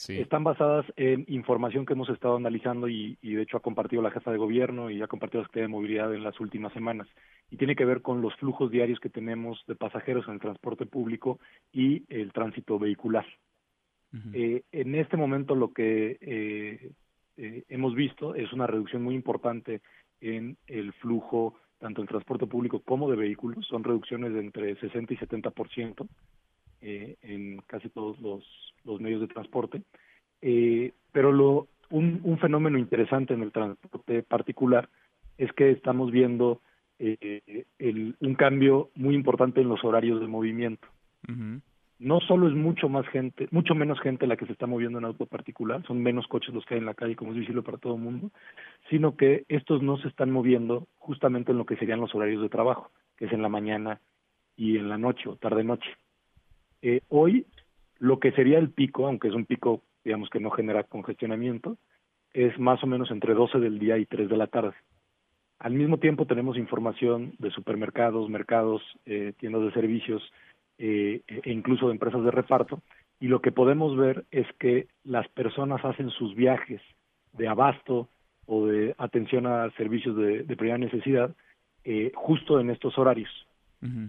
están basadas en información que hemos estado analizando y, de hecho ha compartido la jefa de gobierno y ha compartido la Secretaría de Movilidad en las últimas semanas. Y tiene que ver con los flujos diarios que tenemos de pasajeros en el transporte público y el tránsito vehicular. Eh, en este momento lo que eh, eh, hemos visto es una reducción muy importante en el flujo tanto en transporte público como de vehículos. Son reducciones de entre 60 y 70% eh, en casi todos los, medios de transporte. Eh, pero lo, un, un, fenómeno interesante en el transporte particular es que estamos viendo eh, el, un cambio muy importante en los horarios de movimiento no solo es mucho más gente, mucho menos gente la que se está moviendo en auto particular, son menos coches los que hay en la calle, como es visible para todo el mundo, sino que estos no se están moviendo justamente en lo que serían los horarios de trabajo, que es en la mañana y en la noche o tarde-noche. Eh, hoy, lo que sería el pico, aunque es un pico, digamos, que no genera congestionamiento, es más o menos entre 12 del día y 3 de la tarde. Al mismo tiempo tenemos información de supermercados, mercados, eh, tiendas de servicios, eh, e incluso de empresas de reparto, y lo que podemos ver es que las personas hacen sus viajes de abasto o de atención a servicios de, primera necesidad eh, justo en estos horarios.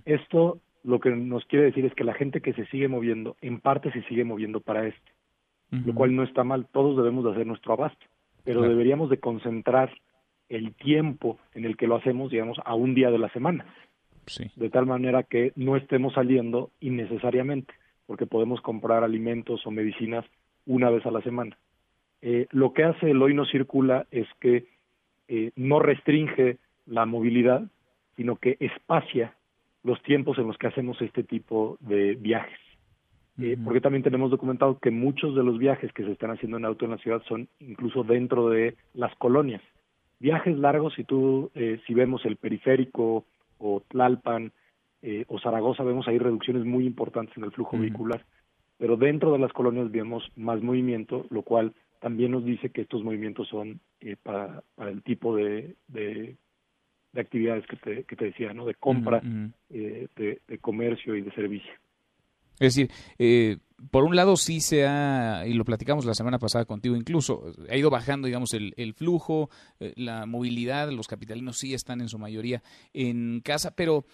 Esto lo que nos quiere decir es que la gente que se sigue moviendo, en parte se sigue moviendo para esto, lo cual no está mal, todos debemos de hacer nuestro abasto, pero deberíamos de concentrar el tiempo en el que lo hacemos, digamos, a un día de la semana de tal manera que no estemos saliendo innecesariamente, porque podemos comprar alimentos o medicinas una vez a la semana. Eh, lo que hace el hoy no circula es que eh, no restringe la movilidad, sino que espacia los tiempos en los que hacemos este tipo de viajes. Eh, porque también tenemos documentado que muchos de los viajes que se están haciendo en auto en la ciudad son incluso dentro de las colonias. Viajes largos, si tú, si vemos el periférico o Tlalpan eh, o Zaragoza vemos ahí reducciones muy importantes en el flujo vehicular, pero dentro de las colonias vemos más movimiento, lo cual también nos dice que estos movimientos son eh, para, para, el tipo de, de, de actividades que te, que te decía, ¿no? De compra, eh, de, de, comercio y de servicio. Es decir, eh, por un lado sí se ha, y lo platicamos la semana pasada contigo incluso, ha ido bajando, digamos, el, flujo, eh, la movilidad, los capitalinos sí están en su mayoría en casa, pero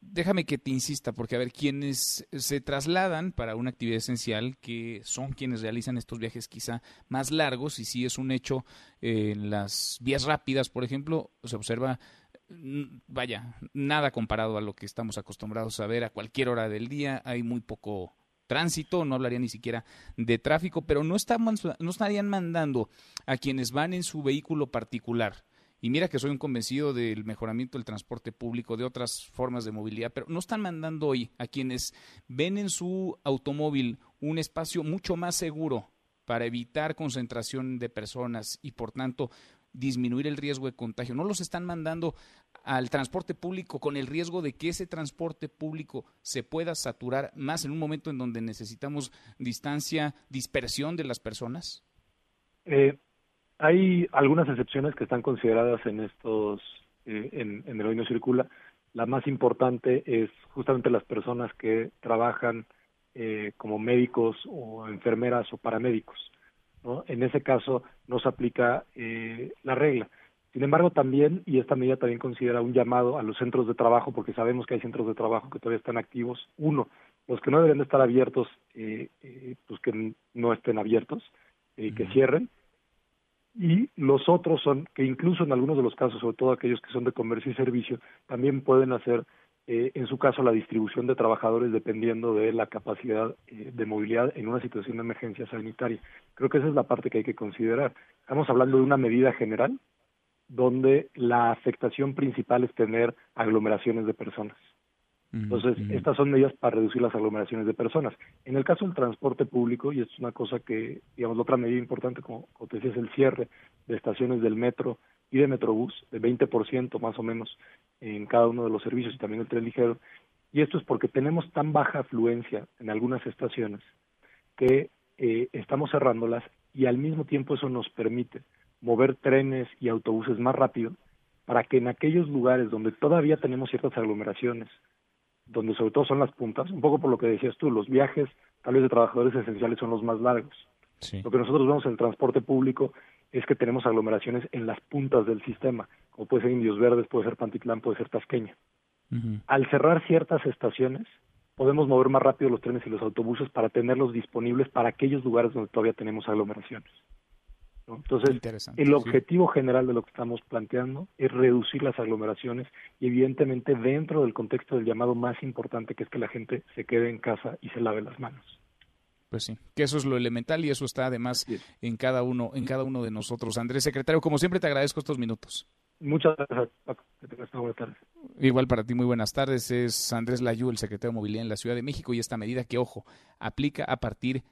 déjame que te insista, porque a ver, quienes se trasladan para una actividad esencial, que son quienes realizan estos viajes quizá más largos, y si es un hecho en las vías rápidas, por ejemplo, se observa vaya, nada comparado a lo que estamos acostumbrados a ver a cualquier hora del día, hay muy poco tránsito, no hablaría ni siquiera de tráfico, pero no, no estarían mandando a quienes van en su vehículo particular. Y mira que soy un convencido del mejoramiento del transporte público, de otras formas de movilidad, pero no están mandando hoy a quienes ven en su automóvil un espacio mucho más seguro para evitar concentración de personas y por tanto disminuir el riesgo de contagio. No los están mandando al transporte público con el riesgo de que ese transporte público se pueda saturar más en un momento en donde necesitamos distancia, dispersión de las personas? Eh, hay algunas excepciones que están consideradas en estos, eh, en, el hoy no circula. La más importante es justamente las personas que trabajan eh, como médicos o enfermeras o paramédicos. ¿No? En ese caso no se aplica eh, la regla. Sin embargo, también, y esta medida también considera un llamado a los centros de trabajo, porque sabemos que hay centros de trabajo que todavía están activos. Uno, los que no deben de estar abiertos, eh, eh, pues que no estén abiertos, eh, que cierren. Y los otros son que incluso en algunos de los casos, sobre todo aquellos que son de comercio y servicio, también pueden hacer eh, en su caso la distribución de trabajadores dependiendo de la capacidad eh, de movilidad en una situación de emergencia sanitaria. Creo que esa es la parte que hay que considerar. Estamos hablando de una medida general donde la afectación principal es tener aglomeraciones de personas. Entonces, estas son medidas para reducir las aglomeraciones de personas. En el caso del transporte público, y esto es una cosa que, digamos, la otra medida importante, como, como te decía, es el cierre de estaciones del metro y de Metrobús, de 20% más o menos en cada uno de los servicios y también el tren ligero. Y esto es porque tenemos tan baja afluencia en algunas estaciones que eh, estamos cerrándolas y al mismo tiempo eso nos permite mover trenes y autobuses más rápido para que en aquellos lugares donde todavía tenemos ciertas aglomeraciones, donde sobre todo son las puntas, un poco por lo que decías tú, los viajes tal vez de trabajadores esenciales son los más largos. Lo que nosotros vemos en el transporte público es que tenemos aglomeraciones en las puntas del sistema, como puede ser Indios Verdes, puede ser Pantitlán, puede ser Tasqueña. Al cerrar ciertas estaciones, podemos mover más rápido los trenes y los autobuses para tenerlos disponibles para aquellos lugares donde todavía tenemos aglomeraciones. Entonces, el objetivo general de lo que estamos planteando es reducir las aglomeraciones y evidentemente dentro del contexto del llamado más importante que es que la gente se quede en casa y se lave las manos. Pues sí, que eso es lo elemental y eso está además en cada uno, en cada uno de nosotros. Andrés Secretario, como siempre te agradezco estos minutos. Muchas gracias, Igual para ti, muy buenas tardes. Es Andrés Layú, el secretario de Movilidad en la Ciudad de México y esta medida que, ojo, aplica a partir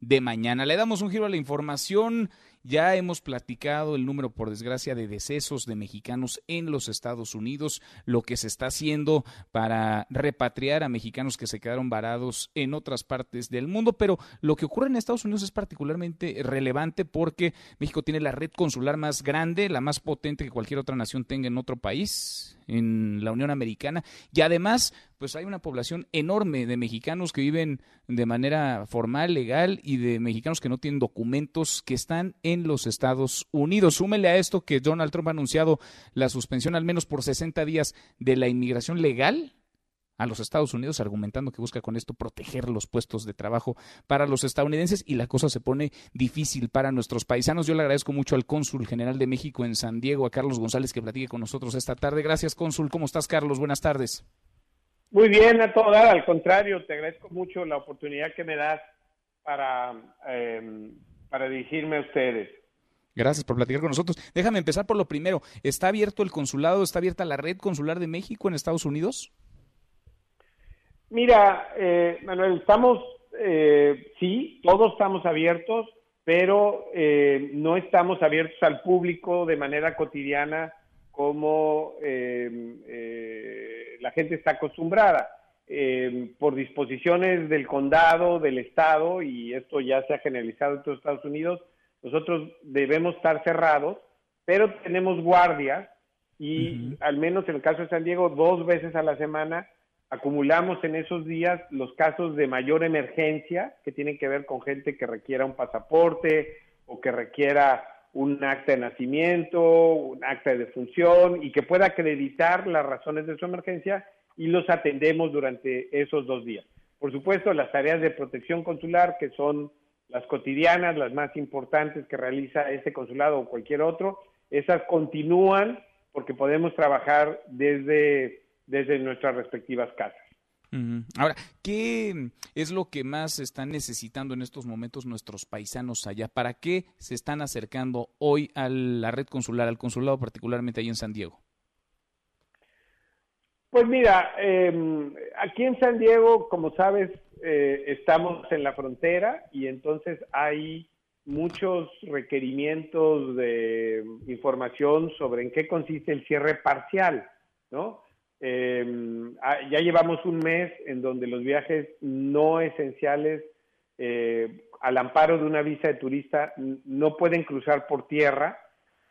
de mañana. Le damos un giro a la información ya hemos platicado el número, por desgracia, de decesos de mexicanos en los Estados Unidos, lo que se está haciendo para repatriar a mexicanos que se quedaron varados en otras partes del mundo, pero lo que ocurre en Estados Unidos es particularmente relevante porque México tiene la red consular más grande, la más potente que cualquier otra nación tenga en otro país, en la Unión Americana, y además, pues hay una población enorme de mexicanos que viven de manera formal, legal, y de mexicanos que no tienen documentos, que están en los Estados Unidos. Súmele a esto que Donald Trump ha anunciado la suspensión al menos por 60 días de la inmigración legal a los Estados Unidos, argumentando que busca con esto proteger los puestos de trabajo para los estadounidenses y la cosa se pone difícil para nuestros paisanos. Yo le agradezco mucho al cónsul general de México en San Diego, a Carlos González, que platique con nosotros esta tarde. Gracias, cónsul. ¿Cómo estás, Carlos? Buenas tardes. Muy bien, a todo dar. Al contrario, te agradezco mucho la oportunidad que me das para eh, para dirigirme a ustedes. Gracias por platicar con nosotros. Déjame empezar por lo primero. ¿Está abierto el consulado? ¿Está abierta la red consular de México en Estados Unidos? Mira, eh, Manuel, estamos, eh, sí, todos estamos abiertos, pero eh, no estamos abiertos al público de manera cotidiana como la gente está acostumbrada. Eh, por disposiciones del condado, del estado, y esto ya se ha generalizado en todos Estados Unidos, nosotros debemos estar cerrados, pero tenemos guardias y al menos en el caso de San Diego, dos veces a la semana acumulamos en esos días los casos de mayor emergencia que tienen que ver con gente que requiera un pasaporte o que requiera un acta de nacimiento, un acta de defunción y que pueda acreditar las razones de su emergencia y los atendemos durante esos dos días. Por supuesto, las tareas de protección consular, que son las cotidianas, las más importantes que realiza este consulado o cualquier otro, esas continúan porque podemos trabajar desde desde nuestras respectivas casas. Ahora, ¿qué es lo que más están necesitando en estos momentos nuestros paisanos allá? ¿Para qué se están acercando hoy a la red consular, al consulado particularmente ahí en San Diego? Pues mira, em, aquí en San Diego, como sabes, eh, estamos en la frontera y entonces hay muchos requerimientos de información sobre en qué consiste el cierre parcial, ¿no? Eh, ya llevamos un mes en donde los viajes no esenciales eh, al amparo de una visa de turista no pueden cruzar por tierra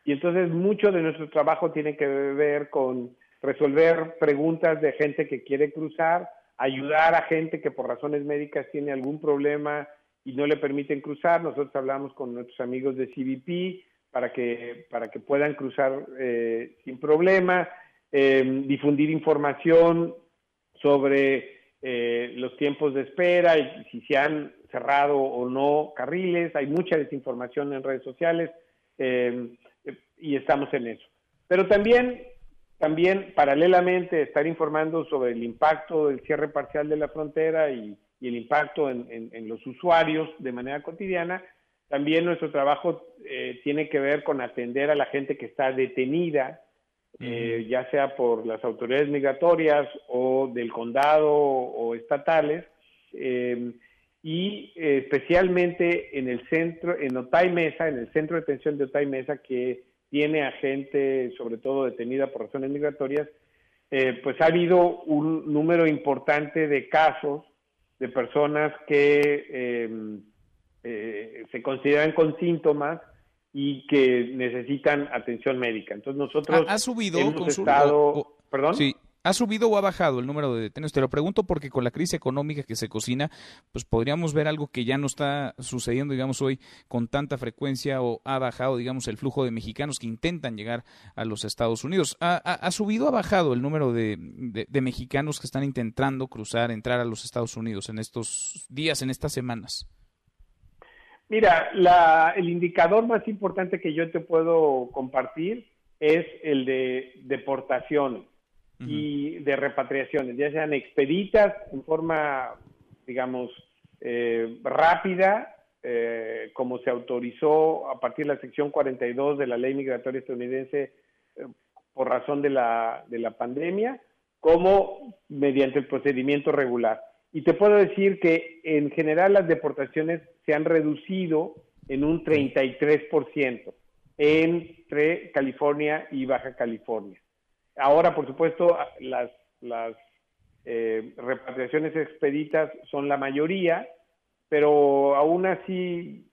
y entonces mucho de nuestro trabajo tiene que ver con resolver preguntas de gente que quiere cruzar, ayudar a gente que por razones médicas tiene algún problema y no le permiten cruzar. Nosotros hablamos con nuestros amigos de CBP para que, para que puedan cruzar eh, sin problema. Em, difundir información sobre eh, los tiempos de espera y si se han cerrado o no carriles. Hay mucha desinformación en redes sociales em, y estamos en eso. Pero también, también paralelamente estar informando sobre el impacto del cierre parcial de la frontera y, el impacto en, los usuarios de manera cotidiana. También nuestro trabajo eh, tiene que ver con atender a la gente que está detenida eh, ya sea por las autoridades migratorias o del condado o estatales, eh, y especialmente en el centro, en Otay Mesa, en el centro de detención de Otay Mesa, que tiene a gente, sobre todo detenida por razones migratorias, eh, pues ha habido un número importante de casos de personas que se consideran con síntomas y que necesitan atención médica. Entonces nosotros ha, subido hemos estado, perdón, sí. ¿Ha subido o ha bajado el número de detenidos? Te lo pregunto porque con la crisis económica que se cocina, pues podríamos ver algo que ya no está sucediendo, digamos, hoy con tanta frecuencia o ha bajado, digamos, el flujo de mexicanos que intentan llegar a los Estados Unidos. ¿Ha, subido o ha bajado el número de, de, mexicanos que están intentando cruzar, entrar a los Estados Unidos en estos días, en estas semanas? Mira, el indicador más importante que yo te puedo compartir es el de deportación y de repatriaciones, ya sean expeditas en forma, digamos, eh, rápida, eh, como se autorizó a partir de la sección 42 de la ley migratoria estadounidense eh, por razón de la, de la pandemia, como mediante el procedimiento regular. Y te puedo decir que en general las deportaciones se han reducido en un 33% entre California y Baja California. Ahora, por supuesto, las, las eh, repatriaciones expeditas son la mayoría, pero aún así,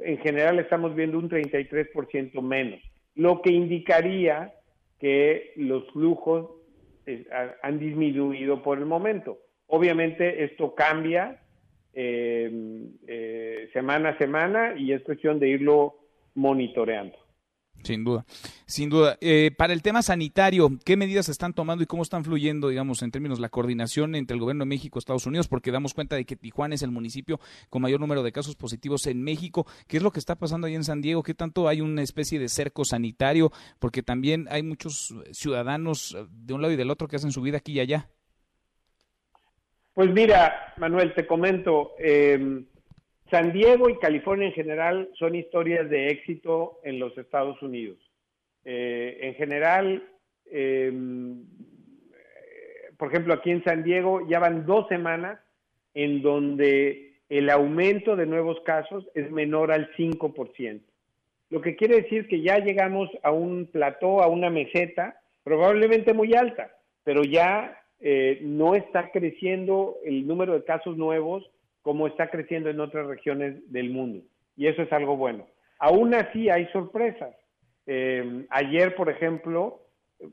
en general estamos viendo un 33% menos, lo que indicaría que los flujos eh, han disminuido por el momento. Obviamente esto cambia eh, eh, semana a semana y es cuestión de irlo monitoreando. Sin duda, sin duda. Eh, para el tema sanitario, ¿qué medidas se están tomando y cómo están fluyendo, digamos, en términos de la coordinación entre el gobierno de México y Estados Unidos? Porque damos cuenta de que Tijuana es el municipio con mayor número de casos positivos en México. ¿Qué es lo que está pasando ahí en San Diego? ¿Qué tanto hay una especie de cerco sanitario? Porque también hay muchos ciudadanos de un lado y del otro que hacen su vida aquí y allá. Pues mira, Manuel, te comento, em, San Diego y California en general son historias de éxito en los Estados Unidos. Eh, en general, em, por ejemplo, aquí en San Diego ya van dos semanas en donde el aumento de nuevos casos es menor al 5%. Lo que quiere decir que ya llegamos a un plató, a una meseta, probablemente muy alta, pero ya eh, no está creciendo el número de casos nuevos como está creciendo en otras regiones del mundo. Y eso es algo bueno. Aún así hay sorpresas. Eh, ayer, por ejemplo,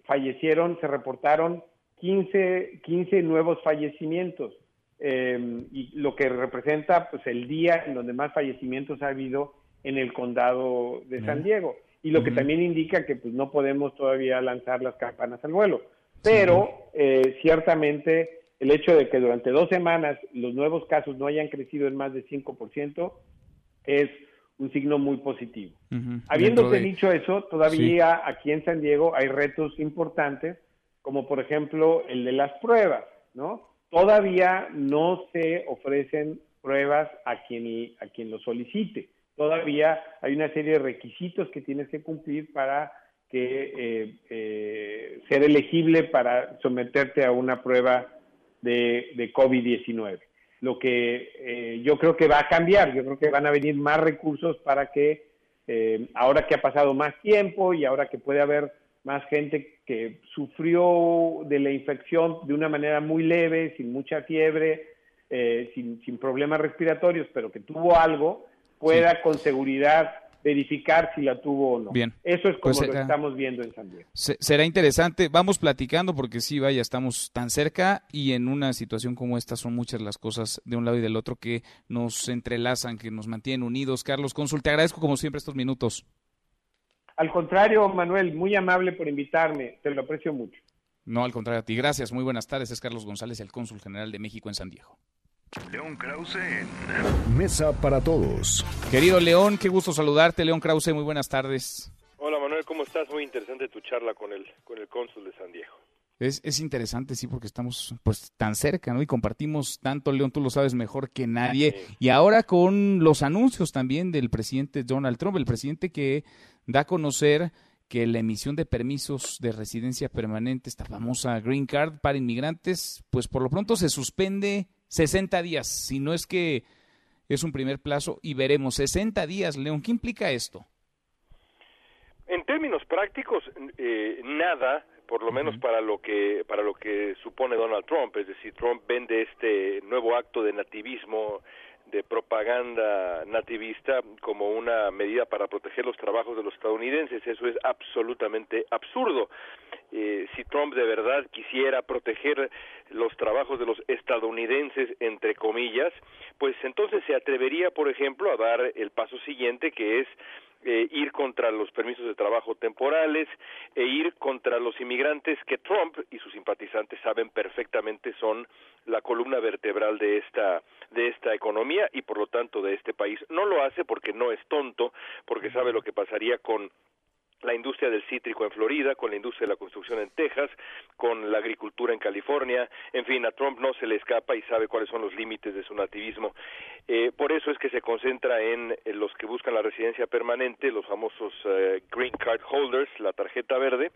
fallecieron, se reportaron 15, 15 nuevos fallecimientos, eh, y lo que representa pues el día en donde más fallecimientos ha habido en el condado de San Diego. Y lo que también indica que pues no podemos todavía lanzar las campanas al vuelo. Pero eh, ciertamente el hecho de que durante dos semanas los nuevos casos no hayan crecido en más de 5% es un signo muy positivo. Habiéndose dicho eso, todavía aquí en San Diego hay retos importantes, como por ejemplo el de las pruebas, ¿no? Todavía no se ofrecen pruebas a quien, a quien lo solicite. Todavía hay una serie de requisitos que tienes que cumplir para que eh, eh, ser elegible para someterte a una prueba de, de COVID-19 lo que eh, yo creo que va a cambiar. Yo creo que van a venir más recursos para que eh, ahora que ha pasado más tiempo y ahora que puede haber más gente que sufrió de la infección de una manera muy leve, sin mucha fiebre, eh, sin, sin, problemas respiratorios, pero que tuvo algo, pueda con seguridad verificar si la tuvo o no. Bien. Eso es como Pues, lo eh, estamos viendo en San Diego. Se- será interesante. Vamos platicando porque sí, vaya, estamos tan cerca y en una situación como esta son muchas las cosas de un lado y del otro que nos entrelazan, que nos mantienen unidos. Carlos Cónsul, te agradezco como siempre estos minutos. Al contrario, Manuel, muy amable por invitarme, te lo aprecio mucho. No, al contrario a ti. Gracias, muy buenas tardes. Es Carlos González, el cónsul general de México en San Diego. León Krause en Mesa para Todos. Querido León, qué gusto saludarte. León Krause, muy buenas tardes. Hola Manuel, ¿cómo estás? Muy interesante tu charla con el, con el cónsul de San Diego. Es, es interesante, sí, porque estamos pues tan cerca, ¿no? Y compartimos tanto, León, tú lo sabes mejor que nadie. Y ahora con los anuncios también del presidente Donald Trump, el presidente que da a conocer que la emisión de permisos de residencia permanente, esta famosa Green Card para inmigrantes, pues por lo pronto se suspende 60 días, si no es que es un primer plazo, y veremos 60 días, León, ¿qué implica esto? En términos prácticos, eh, nada, por lo menos para lo que para lo que supone Donald Trump, es decir, Trump vende este nuevo acto de nativismo de propaganda nativista como una medida para proteger los trabajos de los estadounidenses. Eso es absolutamente absurdo. Eh, si Trump de verdad quisiera proteger los trabajos de los estadounidenses, entre comillas, pues entonces se atrevería, por ejemplo, a dar el paso siguiente, que es eh, ir contra los permisos de trabajo temporales e ir contra los inmigrantes que Trump y sus simpatizantes saben perfectamente son la columna vertebral de esta de esta economía y por lo tanto de este país. No lo hace porque no es tonto, porque sabe lo que pasaría con la industria del cítrico en Florida, con la industria de la construcción en Texas, con la agricultura en California, en fin, a Trump no se le escapa y sabe cuáles son los límites de su nativismo. Eh, por eso es que se concentra en, en los que buscan la residencia permanente, los famosos eh, Green Card Holders, la tarjeta verde.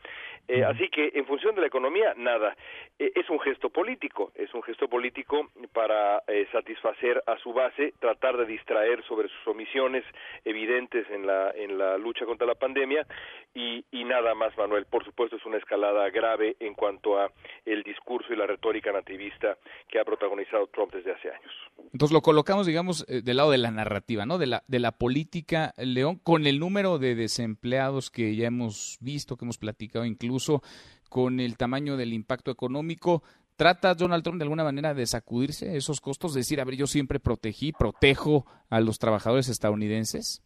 Eh, así que en función de la economía, nada. Eh, es un gesto político, es un gesto político para eh, satisfacer a su base, tratar de distraer sobre sus omisiones evidentes en la, en la lucha contra la pandemia y, y nada más, Manuel. Por supuesto, es una escalada grave en cuanto a el discurso y la retórica nativista que ha protagonizado Trump desde hace años. Entonces lo colocamos, digamos, eh, del lado de la narrativa, ¿no? De la, de la política, León, con el número de desempleados que ya hemos visto, que hemos platicado incluso, con el tamaño del impacto económico. ¿Trata Donald Trump de alguna manera de sacudirse esos costos? De decir, a ver, yo siempre protegí, protejo a los trabajadores estadounidenses.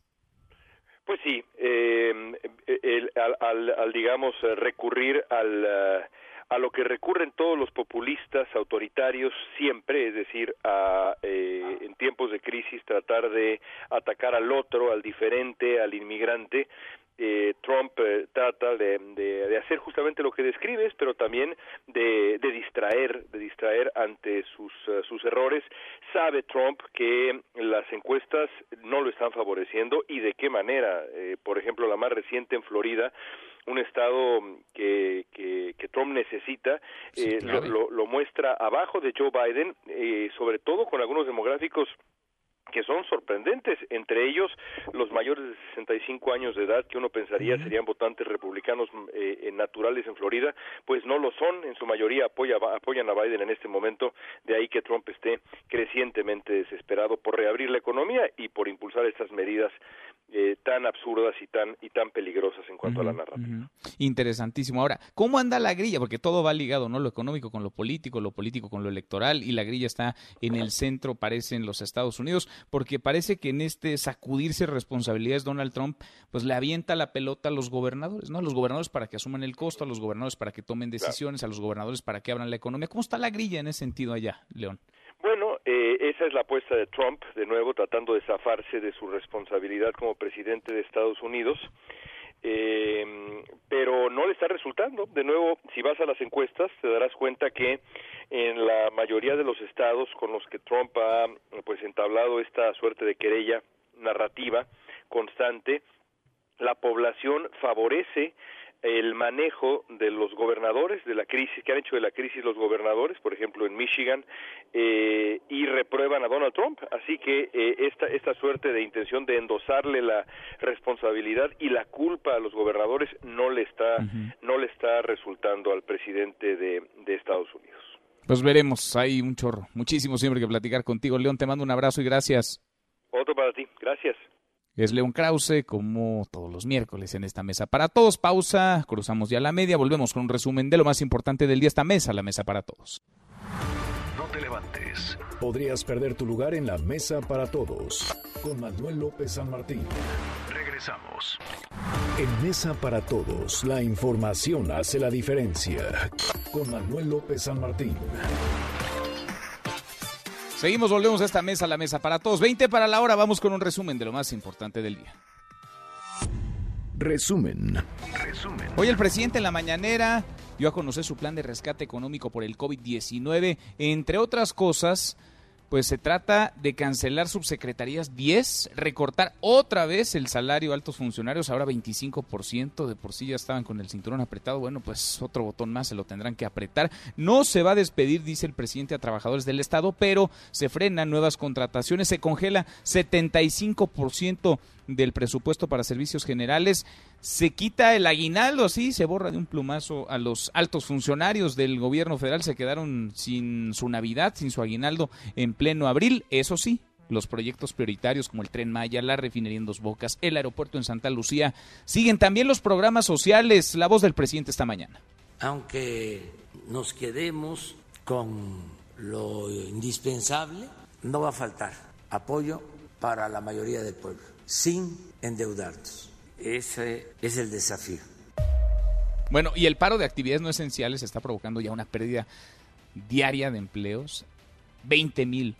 Pues sí, eh, el- al, al- al, digamos, eh, recurrir al, eh, a lo que recurren todos los populistas autoritarios siempre, es decir, a, eh, en tiempos de crisis tratar de atacar al otro, al diferente, al inmigrante. Eh, Trump eh, trata de, de- de hacer justamente lo que describes, pero también de, de distraer, de distraer ante sus, eh, sus errores. Sabe Trump que las encuestas no lo están favoreciendo y de qué manera. Eh, por ejemplo, la más reciente en Florida, un estado que, que, que Trump necesita, eh, lo- lo muestra abajo de Joe Biden, eh, sobre todo con algunos demográficos que son sorprendentes, entre ellos los mayores de 65 años de edad que uno pensaría serían votantes republicanos eh, eh, naturales en Florida, pues no lo son, en su mayoría apoya, apoyan a Biden en este momento, de ahí que Trump esté crecientemente desesperado por reabrir la economía y por impulsar estas medidas eh, tan absurdas y tan y tan peligrosas en cuanto a la narrativa. Interesantísimo. Ahora, ¿cómo anda la grilla? Porque todo va ligado, ¿no? Lo económico con lo político, lo político con lo electoral y la grilla está en el centro, parece, en los Estados Unidos, porque parece que en este sacudirse responsabilidades Donald Trump, pues le avienta la pelota a los gobernadores, ¿no? A los gobernadores para que asuman el costo, a los gobernadores para que tomen decisiones, a los gobernadores para que abran la economía. ¿Cómo está la grilla en ese sentido allá, León? Bueno, eh, esa es la apuesta de Trump, de nuevo tratando de zafarse de su responsabilidad como presidente de Estados Unidos, eh, pero no le está resultando. De nuevo, si vas a las encuestas, te darás cuenta que en la mayoría de los estados con los que Trump ha pues entablado esta suerte de querella narrativa constante, la población favorece el manejo de los gobernadores, de la crisis, que han hecho de la crisis los gobernadores, por ejemplo en Michigan, eh, y reprueban a Donald Trump. Así que eh, esta, esta suerte de intención de endosarle la responsabilidad y la culpa a los gobernadores no le está, no le está resultando al presidente de, de Estados Unidos. Pues veremos, hay un chorro. Muchísimo siempre que platicar contigo, León. Te mando un abrazo y gracias. Otro para ti, gracias. Es León Krause, como todos los miércoles en esta mesa para todos. Pausa, cruzamos ya la media, volvemos con un resumen de lo más importante del día. Esta mesa, la mesa para todos. No te levantes. Podrías perder tu lugar en la mesa para todos. Con Manuel López San Martín. Regresamos. En Mesa para Todos, la información hace la diferencia. Con Manuel López San Martín. Seguimos, volvemos a esta mesa, la mesa para todos. 20 para la hora, vamos con un resumen de lo más importante del día. Resumen. Resumen. Hoy el presidente en la mañanera dio a conocer su plan de rescate económico por el COVID-19. Entre otras cosas, pues se trata de cancelar subsecretarías 10, recortar otra vez el salario a altos funcionarios, ahora 25%, de por sí ya estaban con el cinturón apretado, bueno, pues otro botón más se lo tendrán que apretar. No se va a despedir, dice el presidente, a trabajadores del Estado, pero se frenan nuevas contrataciones, se congela 75% del presupuesto para servicios generales. Se quita el aguinaldo, sí, se borra de un plumazo a los altos funcionarios del gobierno federal. Se quedaron sin su Navidad, sin su aguinaldo en pleno abril. Eso sí, los proyectos prioritarios como el Tren Maya, la refinería en Dos Bocas, el aeropuerto en Santa Lucía. Siguen también los programas sociales. La voz del presidente esta mañana. Aunque nos quedemos con lo indispensable, no va a faltar apoyo para la mayoría del pueblo sin endeudarnos. Ese es el desafío. Bueno, y el paro de actividades no esenciales está provocando ya una pérdida diaria de empleos. 20 mil.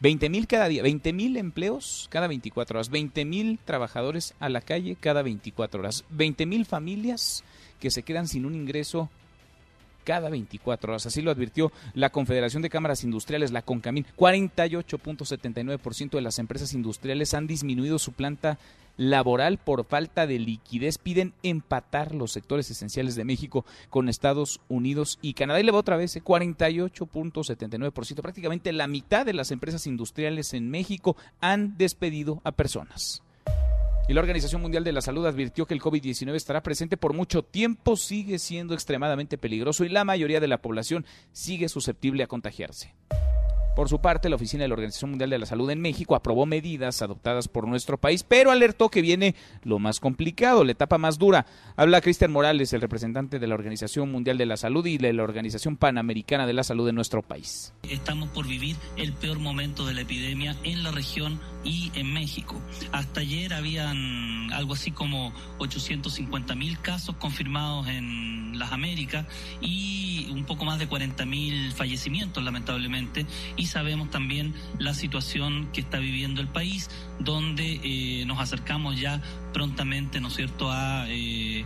20 mil cada día. 20 mil empleos cada 24 horas. 20 mil trabajadores a la calle cada 24 horas. 20 mil familias que se quedan sin un ingreso cada 24 horas. Así lo advirtió la Confederación de Cámaras Industriales, la CONCAMIN. 48.79% de las empresas industriales han disminuido su planta laboral por falta de liquidez. Piden empatar los sectores esenciales de México con Estados Unidos y Canadá. Y le va otra vez, 48.79%. ¿eh? Prácticamente la mitad de las empresas industriales en México han despedido a personas. Y la Organización Mundial de la Salud advirtió que el COVID-19 estará presente por mucho tiempo, sigue siendo extremadamente peligroso y la mayoría de la población sigue susceptible a contagiarse. Por su parte, la Oficina de la Organización Mundial de la Salud en México aprobó medidas adoptadas por nuestro país, pero alertó que viene lo más complicado, la etapa más dura. Habla Cristian Morales, el representante de la Organización Mundial de la Salud y de la Organización Panamericana de la Salud de nuestro país. Estamos por vivir el peor momento de la epidemia en la región y en México. Hasta ayer habían algo así como 850 mil casos confirmados en las Américas y un poco más de 40 mil fallecimientos, lamentablemente. Sabemos también la situación que está viviendo el país, donde eh, nos acercamos ya prontamente, ¿no es cierto?, a eh,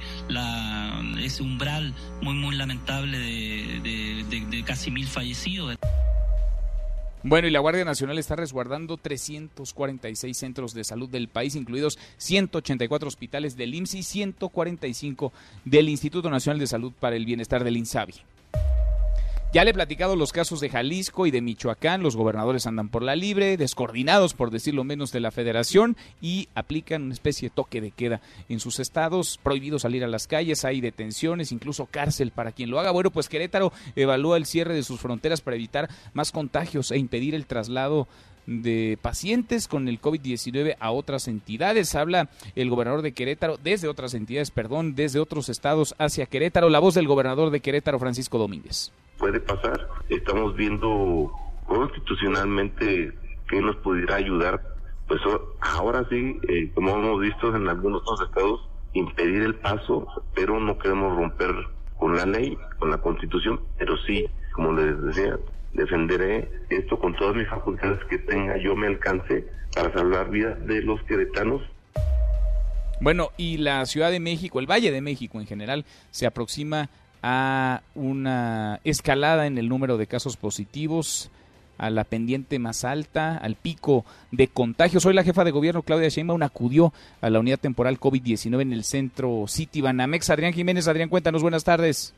ese umbral muy, muy lamentable de casi mil fallecidos. Bueno, y la Guardia Nacional está resguardando 346 centros de salud del país, incluidos 184 hospitales del IMSS y 145 del Instituto Nacional de Salud para el Bienestar del INSABI. Ya le he platicado los casos de Jalisco y de Michoacán. Los gobernadores andan por la libre, descoordinados, por decirlo menos, de la federación y aplican una especie de toque de queda en sus estados. Prohibido salir a las calles, hay detenciones, incluso cárcel para quien lo haga. Bueno, pues Querétaro evalúa el cierre de sus fronteras para evitar más contagios e impedir el traslado de pacientes con el COVID-19 a otras entidades. Habla el gobernador de Querétaro, desde otras entidades, perdón, desde otros estados hacia Querétaro. La voz del gobernador de Querétaro, Francisco Domínguez. Puede pasar. Estamos viendo constitucionalmente qué nos pudiera ayudar. Pues ahora sí, eh, como hemos visto en algunos otros estados, impedir el paso, pero no queremos romper con la ley, con la constitución, pero sí, como les decía, defenderé esto con todas mis facultades que tenga yo me alcance para salvar vidas de los queretanos. Bueno, y la Ciudad de México, el Valle de México en general, se aproxima a una escalada en el número de casos positivos a la pendiente más alta, al pico de contagios. Hoy la jefa de gobierno, Claudia Sheinbaum, acudió a la unidad temporal COVID-19 en el centro City Banamex. Adrián Jiménez, Adrián, cuéntanos, buenas tardes.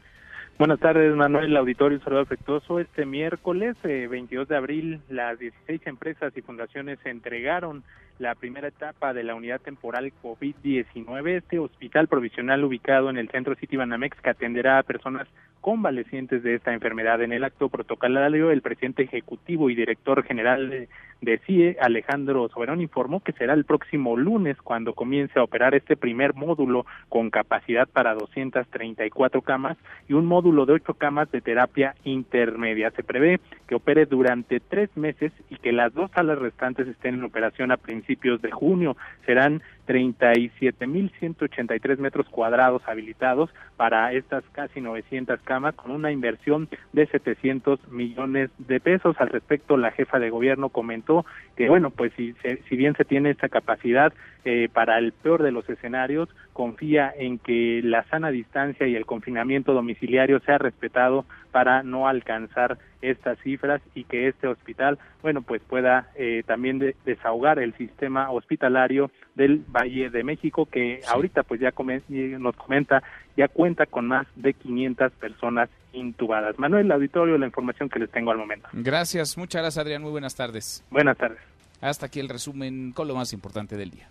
Buenas tardes, Manuel, auditorio, un saludo afectuoso. Este miércoles, 22 eh, de abril, las 16 empresas y fundaciones entregaron la primera etapa de la unidad temporal COVID-19, este hospital provisional ubicado en el centro City Banamex que atenderá a personas convalecientes de esta enfermedad. En el acto protocolario, el presidente ejecutivo y director general de, CIE, Alejandro Soberón, informó que será el próximo lunes cuando comience a operar este primer módulo con capacidad para 234 camas y un módulo de 8 camas de terapia intermedia. Se prevé que opere durante tres meses y que las dos salas restantes estén en operación a principios de junio. Serán 37.183 metros cuadrados habilitados para estas casi 900 camas con una inversión de 700 millones de pesos. Al respecto, la jefa de gobierno comentó que, bueno, pues si, si bien se tiene esta capacidad eh, para el peor de los escenarios, confía en que la sana distancia y el confinamiento domiciliario sea respetado para no alcanzar estas cifras y que este hospital, bueno, pues pueda eh, también desahogar el sistema hospitalario del Valle de México, que ahorita pues ya nos comenta, ya cuenta con más de 500 personas intubadas. Manuel, auditorio, la información que les tengo al momento. Gracias, muchas gracias Adrián, muy buenas tardes. Buenas tardes. Hasta aquí el resumen con lo más importante del día.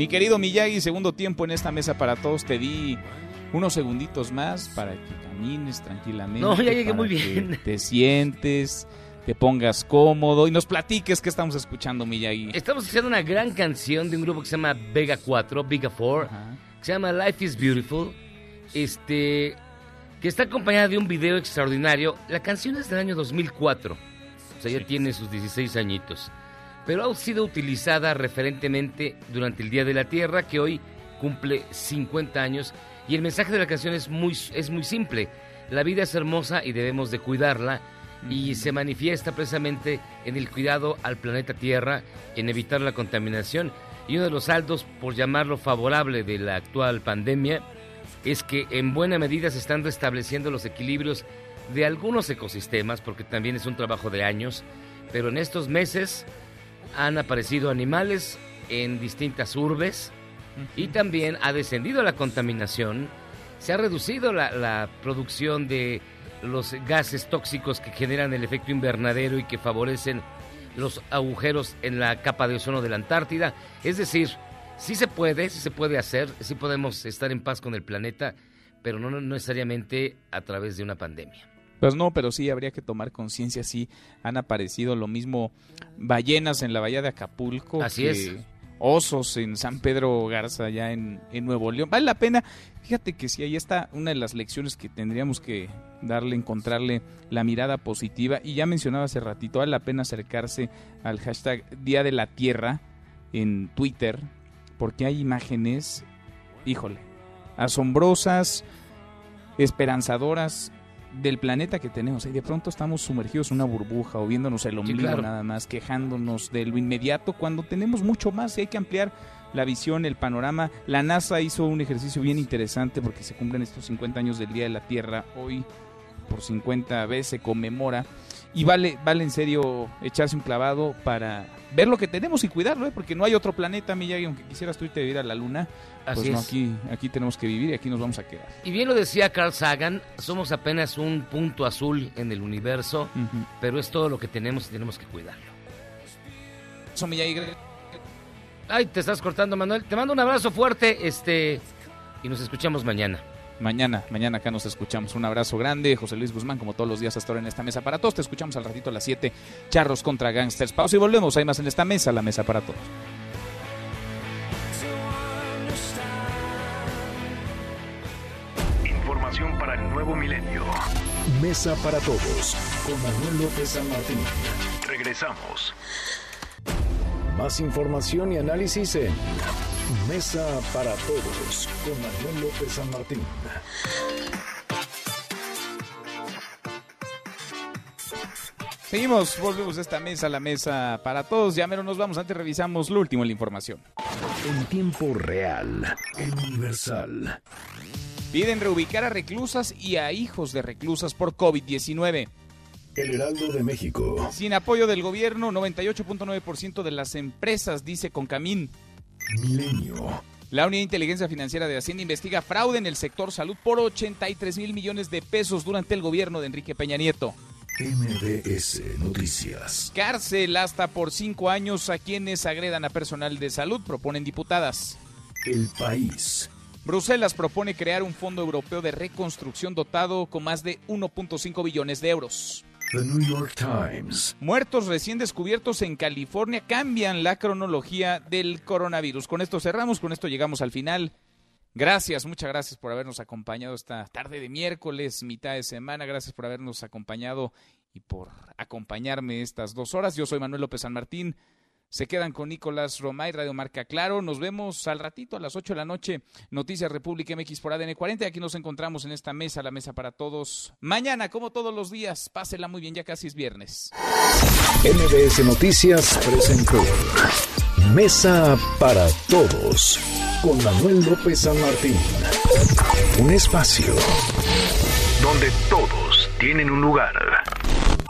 Mi querido Miyagi, segundo tiempo en esta mesa para todos. Te di unos segunditos más para que camines tranquilamente. No, ya llegué muy bien. Te sientes, te pongas cómodo y nos platiques qué estamos escuchando, Miyagi. Estamos escuchando una gran canción de un grupo que se llama Vega 4, Vega 4, que se llama Life is Beautiful. Este, que está acompañada de un video extraordinario. La canción es del año 2004, o sea, ya tiene sus 16 añitos pero ha sido utilizada referentemente durante el Día de la Tierra, que hoy cumple 50 años, y el mensaje de la canción es muy, es muy simple. La vida es hermosa y debemos de cuidarla, y se manifiesta precisamente en el cuidado al planeta Tierra, en evitar la contaminación, y uno de los saldos, por llamarlo favorable, de la actual pandemia, es que en buena medida se están restableciendo los equilibrios de algunos ecosistemas, porque también es un trabajo de años, pero en estos meses han aparecido animales en distintas urbes y también ha descendido la contaminación, se ha reducido la, producción de los gases tóxicos que generan el efecto invernadero y que favorecen los agujeros en la capa de ozono de la Antártida. Es decir, sí se puede, sí se puede hacer, sí podemos estar en paz con el planeta, pero no necesariamente a través de una pandemia. Pues no, pero sí habría que tomar conciencia, sí han aparecido lo mismo ballenas en la bahía de Acapulco. Así es. Osos en San Pedro Garza, allá en, Nuevo León. Vale la pena. Fíjate que sí, ahí está una de las lecciones que tendríamos que darle, encontrarle la mirada positiva. Y ya mencionaba hace ratito, vale la pena acercarse al hashtag Día de la Tierra en Twitter, porque hay imágenes, híjole, asombrosas, esperanzadoras del planeta que tenemos. Y de pronto estamos sumergidos en una burbuja o viéndonos el ombligo nada más, quejándonos de lo inmediato cuando tenemos mucho más y hay que ampliar la visión, el panorama. La NASA hizo un ejercicio bien interesante porque se cumplen estos 50 años del Día de la Tierra. Hoy por 50 veces se conmemora y vale, vale en serio echarse un clavado para ver lo que tenemos y cuidarlo, ¿eh? porque no hay otro planeta, Miyagi, aunque quisieras tú irte a vivir a la luna, pues no, aquí, aquí tenemos que vivir y aquí nos vamos a quedar. Y bien lo decía Carl Sagan, somos apenas un punto azul en el universo, pero es todo lo que tenemos y tenemos que cuidarlo. Eso, Miyagi. Ay, te estás cortando, Manuel. Te mando un abrazo fuerte, este, y nos escuchamos mañana. Mañana, mañana acá nos escuchamos. Un abrazo grande, José Luis Guzmán, como todos los días hasta ahora en esta mesa para todos. Te escuchamos al ratito a las 7, Charros contra Gangsters. Pausa y volvemos. Hay más en esta mesa, la mesa para todos. Información para el nuevo milenio. Mesa para todos, con Manuel López San Martín. Regresamos. Más información y análisis en Mesa para Todos con Manuel López San Martín. Seguimos, volvemos a esta mesa, la mesa para todos. Ya mero nos vamos, antes revisamos lo último en la información. En tiempo real, en Universal. Piden reubicar a reclusas y a hijos de reclusas por COVID-19. El Heraldo de México. Sin apoyo del gobierno, 98.9% de las empresas, dice Concamín. Milenio. La Unidad de Inteligencia Financiera de Hacienda investiga fraude en el sector salud por 83 mil millones de pesos durante el gobierno de Enrique Peña Nieto. MBS Noticias. Cárcel hasta por cinco años a quienes agredan a personal de salud, proponen diputadas. El país. Bruselas propone crear un fondo europeo de reconstrucción dotado con más de 1.5 billones de euros. The New York Times. Muertos recién descubiertos en California cambian la cronología del coronavirus. Con esto cerramos, con esto llegamos al final. Gracias, muchas gracias por habernos acompañado esta tarde de miércoles, mitad de semana. Gracias por habernos acompañado y por acompañarme estas dos horas. Yo soy Manuel López San Martín. Se quedan con Nicolás Romay, Radio Marca Claro. Nos vemos al ratito a las 8 de la noche. Noticias República MX por ADN 40. Aquí nos encontramos en esta mesa, la mesa para todos. Mañana, como todos los días, pásela muy bien, ya casi es viernes. MBS Noticias presentó Mesa para Todos con Manuel López San Martín. Un espacio donde todos tienen un lugar.